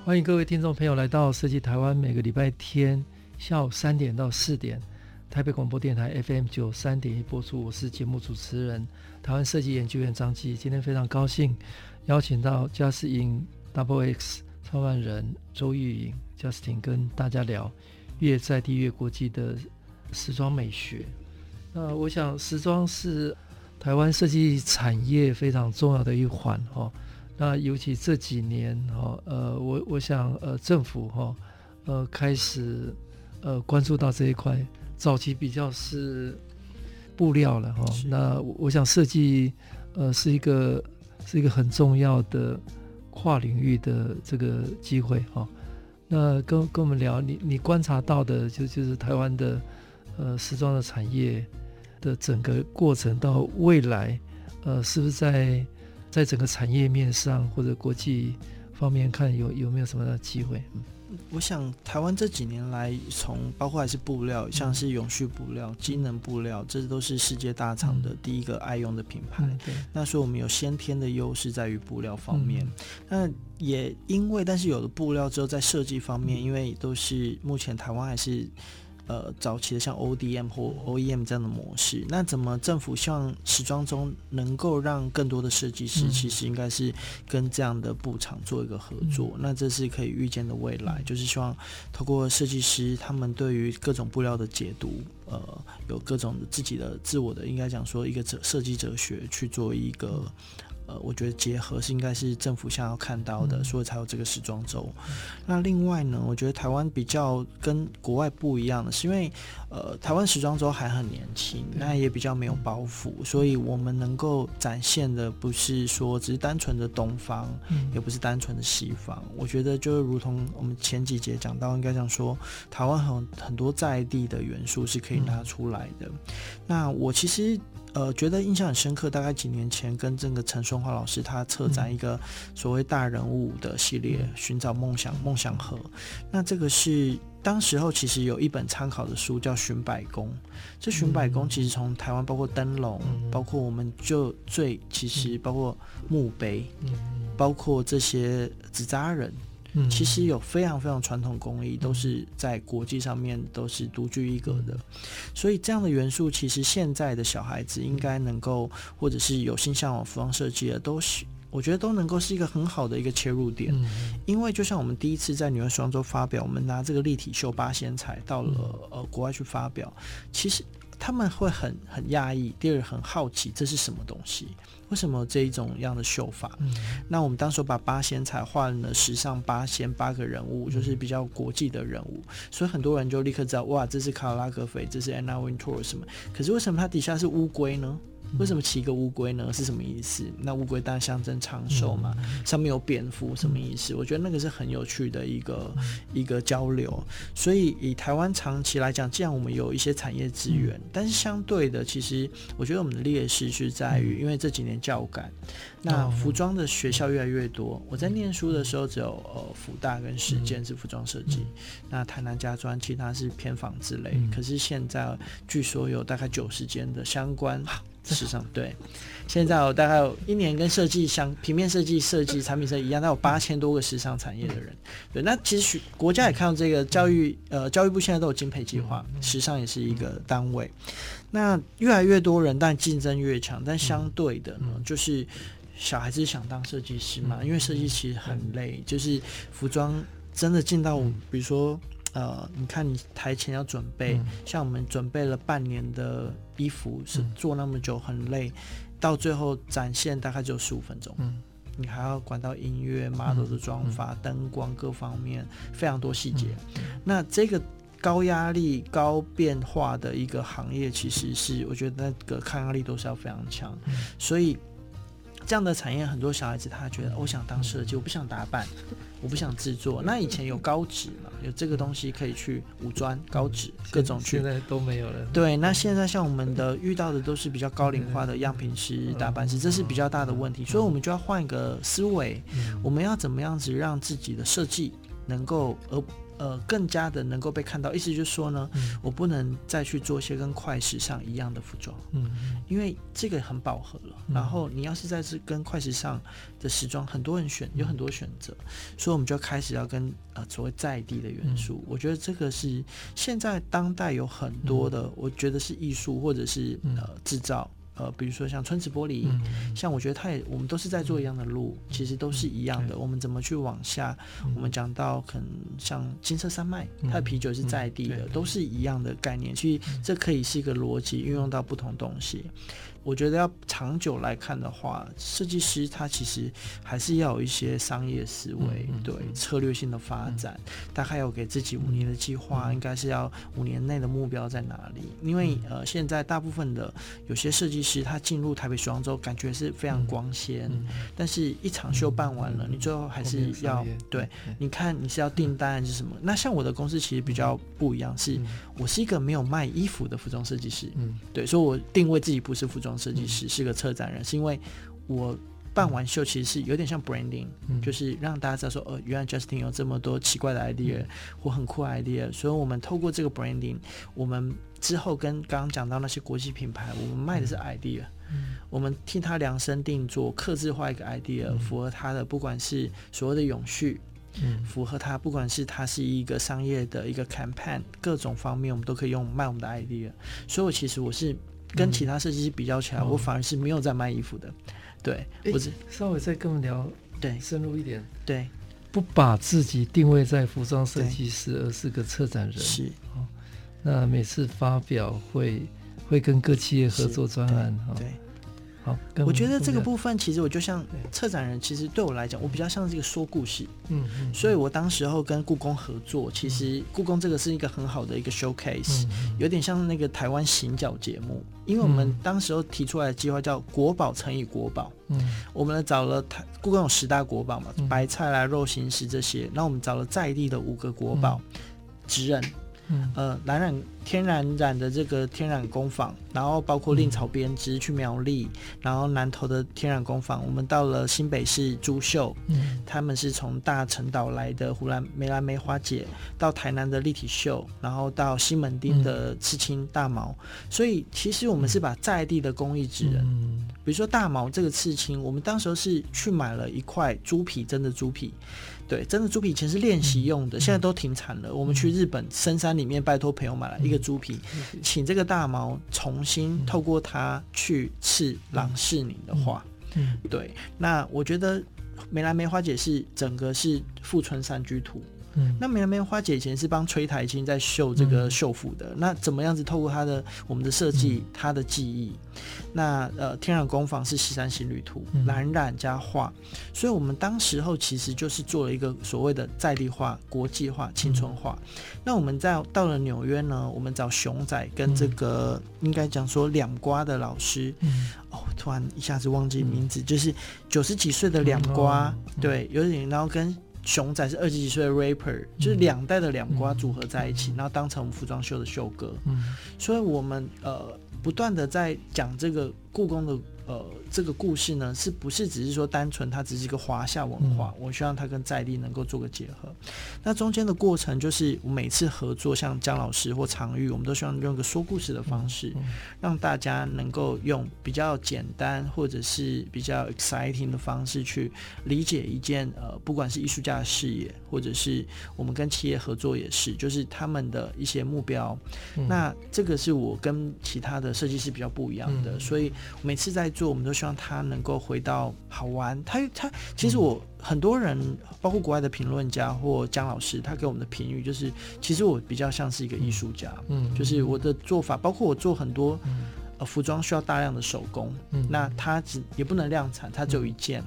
欢迎各位听众朋友来到设计台湾，每个礼拜天下午三点到四点。台北广播电台 FM 九三点一播出，我是节目主持人台湾设计研究院张继。今天非常高兴邀请到嘉士盈 Double X 创办人周玉颖 Justin 跟大家聊越在地越国际的时装美学。那我想时装是台湾设计产业非常重要的一环哈。那尤其这几年哈，呃，我我想呃政府哈呃开始呃关注到这一块。早期比较是布料了哈，那我想设计呃是一个是一个很重要的跨领域的这个机会哈。那跟跟我们聊，你你观察到的就就是台湾的呃时装的产业的整个过程到未来，呃，是不是在在整个产业面上或者国际方面看有有没有什么样的机会？嗯我想台湾这几年来，从包括还是布料，像是永续布料、机能布料，这都是世界大厂的第一个爱用的品牌。对那所以我们有先天的优势在于布料方面。那也因为，但是有了布料之后，在设计方面，因为都是目前台湾还是。呃，早期的像 ODM 或 OEM 这样的模式，那怎么政府希望时装中能够让更多的设计师，其实应该是跟这样的布厂做一个合作，嗯、那这是可以预见的未来，就是希望透过设计师他们对于各种布料的解读，呃，有各种自己的自我的，应该讲说一个哲设计哲学去做一个。呃，我觉得结合是应该是政府想要看到的，所以才有这个时装周。那另外呢，我觉得台湾比较跟国外不一样的是，因为呃，台湾时装周还很年轻，那也比较没有包袱，所以我们能够展现的不是说只是单纯的东方，也不是单纯的西方。我觉得就如同我们前几节讲到，应该讲说台湾很很多在地的元素是可以拿出来的。那我其实。呃，觉得印象很深刻。大概几年前，跟这个陈顺华老师他策展一个所谓大人物的系列，嗯、寻找梦想，梦想盒。那这个是当时候其实有一本参考的书叫《寻百工》。这《寻百工》其实从台湾，包括灯笼，嗯、包括我们就最其实包括墓碑，嗯、包括这些纸扎人。其实有非常非常传统工艺，都是在国际上面都是独具一格的，所以这样的元素，其实现在的小孩子应该能够，或者是有心向往服装设计的，都是我觉得都能够是一个很好的一个切入点。因为就像我们第一次在纽约时装周发表，我们拿这个立体绣八仙彩到了呃国外去发表，其实他们会很很讶异，第二很好奇这是什么东西。为什么这一种样的绣法？嗯、那我们当时把八仙彩换了时尚八仙八个人物，就是比较国际的人物，嗯、所以很多人就立刻知道，哇，这是卡拉拉格菲，这是安娜温托尔什么？可是为什么它底下是乌龟呢？为什么骑一个乌龟呢？是什么意思？那乌龟当然象征长寿嘛。上面有蝙蝠，什么意思？我觉得那个是很有趣的一个一个交流。所以以台湾长期来讲，既然我们有一些产业资源，但是相对的，其实我觉得我们的劣势是在于，因为这几年教改，那服装的学校越来越多。我在念书的时候，只有呃福大跟实践是服装设计，那台南家专其他是偏纺之类。可是现在据说有大概九十间的相关。时尚对，现在有大概有一年跟设计相平面设计、设计产品设计一样，它有八千多个时尚产业的人。对，那其实国家也看到这个教育，呃，教育部现在都有金培计划，时尚也是一个单位。那越来越多人，但竞争越强，但相对的呢，就是小孩子想当设计师嘛，因为设计其实很累，就是服装真的进到，比如说。呃，你看你台前要准备，嗯、像我们准备了半年的衣服，是做那么久很累，嗯、到最后展现大概只有十五分钟。嗯，你还要管到音乐、model 的妆发、灯、嗯、光各方面，非常多细节。嗯、那这个高压力、高变化的一个行业，其实是我觉得那个抗压力都是要非常强，嗯、所以。这样的产业，很多小孩子他觉得，我想当设计，我不想打扮，我不想制作。那以前有高职嘛，有这个东西可以去五专、高职各种去，现在都没有了。对，那现在像我们的遇到的都是比较高龄化的样品师、打扮师，这是比较大的问题，所以我们就要换一个思维，我们要怎么样子让自己的设计能够而。呃，更加的能够被看到，意思就是说呢，嗯、我不能再去做一些跟快时尚一样的服装，嗯，因为这个很饱和了。嗯、然后你要是在这跟快时尚的时装，很多人选，有很多选择，嗯、所以我们就开始要跟呃所谓在地的元素。嗯、我觉得这个是现在当代有很多的，嗯、我觉得是艺术或者是呃制造。呃，比如说像春池玻璃，嗯、像我觉得它也，我们都是在做一样的路，嗯、其实都是一样的。嗯、我们怎么去往下？嗯、我们讲到可能像金色山脉，嗯、它的啤酒是在地的，嗯、都是一样的概念。其实这可以是一个逻辑运用到不同东西。我觉得要长久来看的话，设计师他其实还是要有一些商业思维，嗯、对、嗯、策略性的发展，嗯、大概要给自己五年的计划，嗯、应该是要五年内的目标在哪里？嗯、因为呃，现在大部分的有些设计师他进入台北时装周，感觉是非常光鲜，嗯、但是一场秀办完了，嗯、你最后还是要对，你看你是要订单还是什么？嗯、那像我的公司其实比较不一样，是我是一个没有卖衣服的服装设计师，嗯，对，所以我定位自己不是服装设计师，嗯、是个策展人，是因为我办完秀其实是有点像 branding，、嗯、就是让大家知道说，呃，原来 Justin 有这么多奇怪的 idea、嗯、或很酷的 idea，所以我们透过这个 branding，我们之后跟刚刚讲到那些国际品牌，我们卖的是 idea，、嗯、我们替他量身定做、刻制化一个 idea，、嗯、符合他的不管是所谓的永续。嗯，符合他，不管是他是一个商业的一个 campaign，各种方面我们都可以用卖我们的 idea。所以，我其实我是跟其他设计师比较起来，嗯、我反而是没有在卖衣服的。对，欸、我是稍微再跟我们聊，对，深入一点，对，不把自己定位在服装设计师，而是个策展人。是，哦那每次发表会会跟各企业合作专案，对。对好，我觉得这个部分其实我就像策展人，其实对我来讲，我比较像是一个说故事。嗯嗯。所以我当时候跟故宫合作，其实故宫这个是一个很好的一个 showcase，有点像那个台湾行脚节目。因为我们当时候提出来的计划叫“国宝乘以国宝”。嗯。我们找了台故宫有十大国宝嘛，白菜啦、肉形石这些，那我们找了在地的五个国宝，职人。嗯、呃，蓝染天然染的这个天染工坊，然后包括令草编织去苗栗，嗯、然后南投的天然工坊，我们到了新北市珠秀，嗯，他们是从大陈岛来的湖南梅兰梅花姐，到台南的立体秀，然后到西门町的刺青大毛，嗯、所以其实我们是把在地的工艺职人，嗯、比如说大毛这个刺青，我们当时候是去买了一块猪皮，真的猪皮。对，真的猪皮以前是练习用的，嗯、现在都停产了。嗯、我们去日本深山里面拜托朋友买了一个猪皮，嗯、请这个大毛重新透过它去刺郎世宁的画。嗯，对。那我觉得梅兰梅花姐是整个是富春山居图。嗯，那梅兰梅花姐以前是帮崔台青在绣这个绣服的。嗯、那怎么样子透过他的我们的设计，嗯、他的技艺？那呃，天然工坊是西山行旅图，蓝、嗯、染加画，所以我们当时候其实就是做了一个所谓的在地化、国际化、青春化。嗯、那我们在到了纽约呢，我们找熊仔跟这个、嗯、应该讲说两瓜的老师，嗯、哦，突然一下子忘记名字，嗯、就是九十几岁的两瓜，嗯、对，有点然后跟。熊仔是二十几岁的 rapper，就是两代的两瓜组合在一起，嗯、然后当成我们服装秀的秀哥。嗯，所以我们呃不断的在讲这个故宫的。呃，这个故事呢，是不是只是说单纯它只是一个华夏文化？嗯、我希望它跟在地能够做个结合。那中间的过程就是，我每次合作，像姜老师或常玉，我们都希望用一个说故事的方式，让大家能够用比较简单或者是比较 exciting 的方式去理解一件呃，不管是艺术家的事业，或者是我们跟企业合作也是，就是他们的一些目标。嗯、那这个是我跟其他的设计师比较不一样的，嗯、所以每次在做，我们都希望他能够回到好玩。他他其实我很多人，包括国外的评论家或姜老师，他给我们的评语就是，其实我比较像是一个艺术家。嗯，就是我的做法，包括我做很多呃服装需要大量的手工，嗯，那它只也不能量产，它只有一件，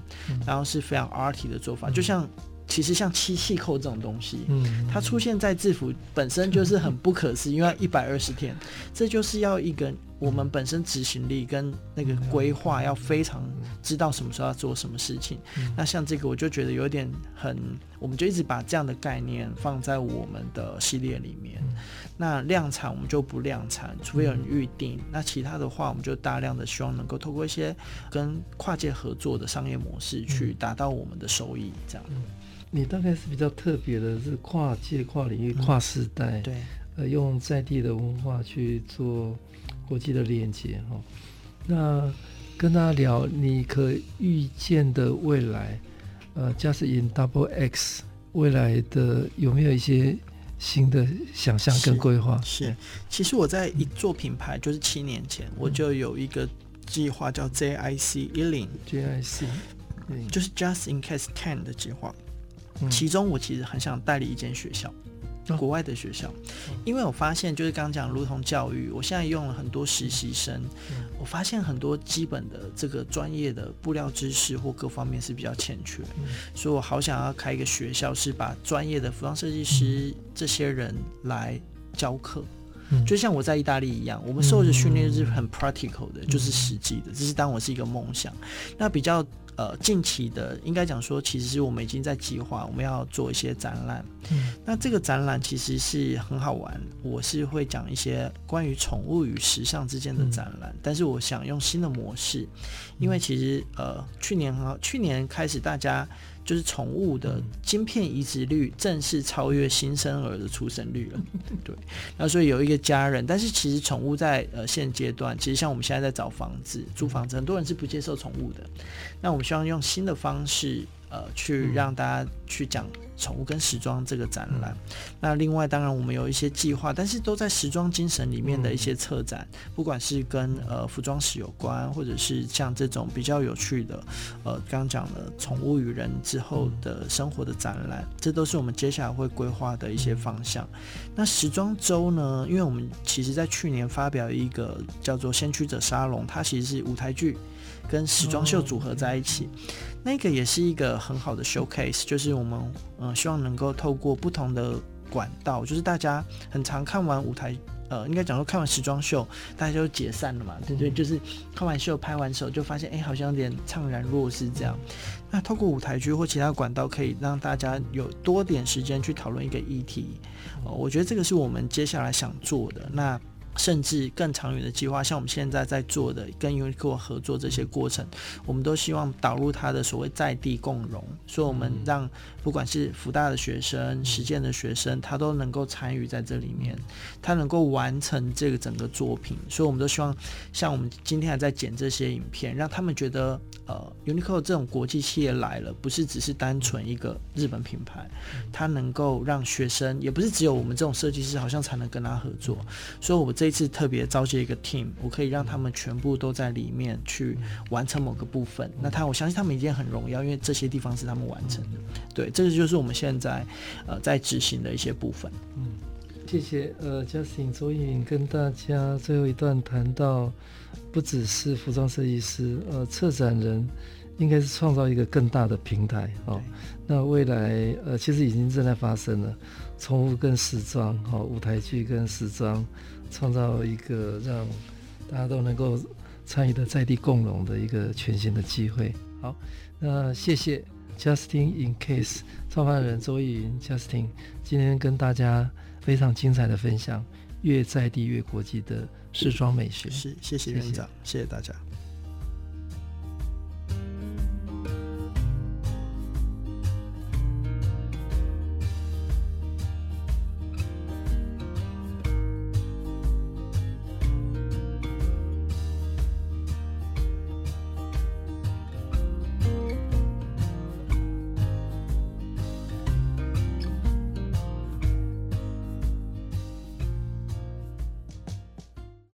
然后是非常 arty 的做法，就像。其实像七细扣这种东西，嗯，它出现在制服本身就是很不可思议，因为一百二十天，这就是要一个我们本身执行力跟那个规划要非常知道什么时候要做什么事情。那像这个，我就觉得有点很，我们就一直把这样的概念放在我们的系列里面。那量产我们就不量产，除非有人预定。那其他的话，我们就大量的希望能够透过一些跟跨界合作的商业模式去达到我们的收益，这样。你大概是比较特别的，是跨界、跨领域、跨世代，嗯、对，呃，用在地的文化去做国际的连接哈。那跟大家聊，你可预见的未来，呃，Just in Double X 未来的有没有一些新的想象跟规划？是，其实我在一做品牌，就是七年前，我就有一个计划叫 JIC 一零，JIC，就是 Just in Case Ten 的计划。其中我其实很想代理一间学校，国外的学校，因为我发现就是刚刚讲如同教育，我现在用了很多实习生，我发现很多基本的这个专业的布料知识或各方面是比较欠缺，嗯、所以我好想要开一个学校，是把专业的服装设计师这些人来教课。嗯、就像我在意大利一样，我们受的训练是很 practical 的，嗯、就是实际的。这是当我是一个梦想。那比较。呃，近期的应该讲说，其实我们已经在计划，我们要做一些展览。嗯，那这个展览其实是很好玩，我是会讲一些关于宠物与时尚之间的展览，嗯、但是我想用新的模式，因为其实呃，去年哈，去年开始大家。就是宠物的晶片移植率正式超越新生儿的出生率了，对。那所以有一个家人，但是其实宠物在呃现阶段，其实像我们现在在找房子、租房子，很多人是不接受宠物的。那我们希望用新的方式。呃，去让大家去讲宠物跟时装这个展览。嗯、那另外，当然我们有一些计划，但是都在时装精神里面的一些策展，嗯、不管是跟呃服装史有关，或者是像这种比较有趣的，呃，刚刚讲的宠物与人之后的生活的展览，嗯、这都是我们接下来会规划的一些方向。嗯、那时装周呢？因为我们其实在去年发表一个叫做“先驱者沙龙”，它其实是舞台剧跟时装秀组合在一起。哦那个也是一个很好的 showcase，就是我们嗯、呃、希望能够透过不同的管道，就是大家很常看完舞台，呃，应该讲说看完时装秀，大家就解散了嘛，对不对？就是看完秀拍完手就发现，哎，好像有点怅然若失这样。那透过舞台剧或其他管道，可以让大家有多点时间去讨论一个议题，呃，我觉得这个是我们接下来想做的。那。甚至更长远的计划，像我们现在在做的跟 Uniqlo 合作这些过程，我们都希望导入它的所谓在地共融，所以我们让不管是福大的学生、实践的学生，他都能够参与在这里面，他能够完成这个整个作品，所以我们都希望，像我们今天还在剪这些影片，让他们觉得，呃，Uniqlo 这种国际企业来了，不是只是单纯一个日本品牌，它能够让学生，也不是只有我们这种设计师，好像才能跟他合作，所以我这。这次特别召集一个 team，我可以让他们全部都在里面去完成某个部分。那他，我相信他们已经很荣耀，因为这些地方是他们完成的。对，这个就是我们现在呃在执行的一些部分。嗯，谢谢。呃，Justin 周逸允跟大家最后一段谈到，不只是服装设计师，呃，策展人应该是创造一个更大的平台。哦，那未来呃其实已经正在发生了，宠物跟时装，哦，舞台剧跟时装。创造一个让大家都能够参与的在地共荣的一个全新的机会。好，那谢谢 Justin in Case 创办人周逸云 Justin 今天跟大家非常精彩的分享，越在地越国际的时装美学。谢谢院长，谢谢大家。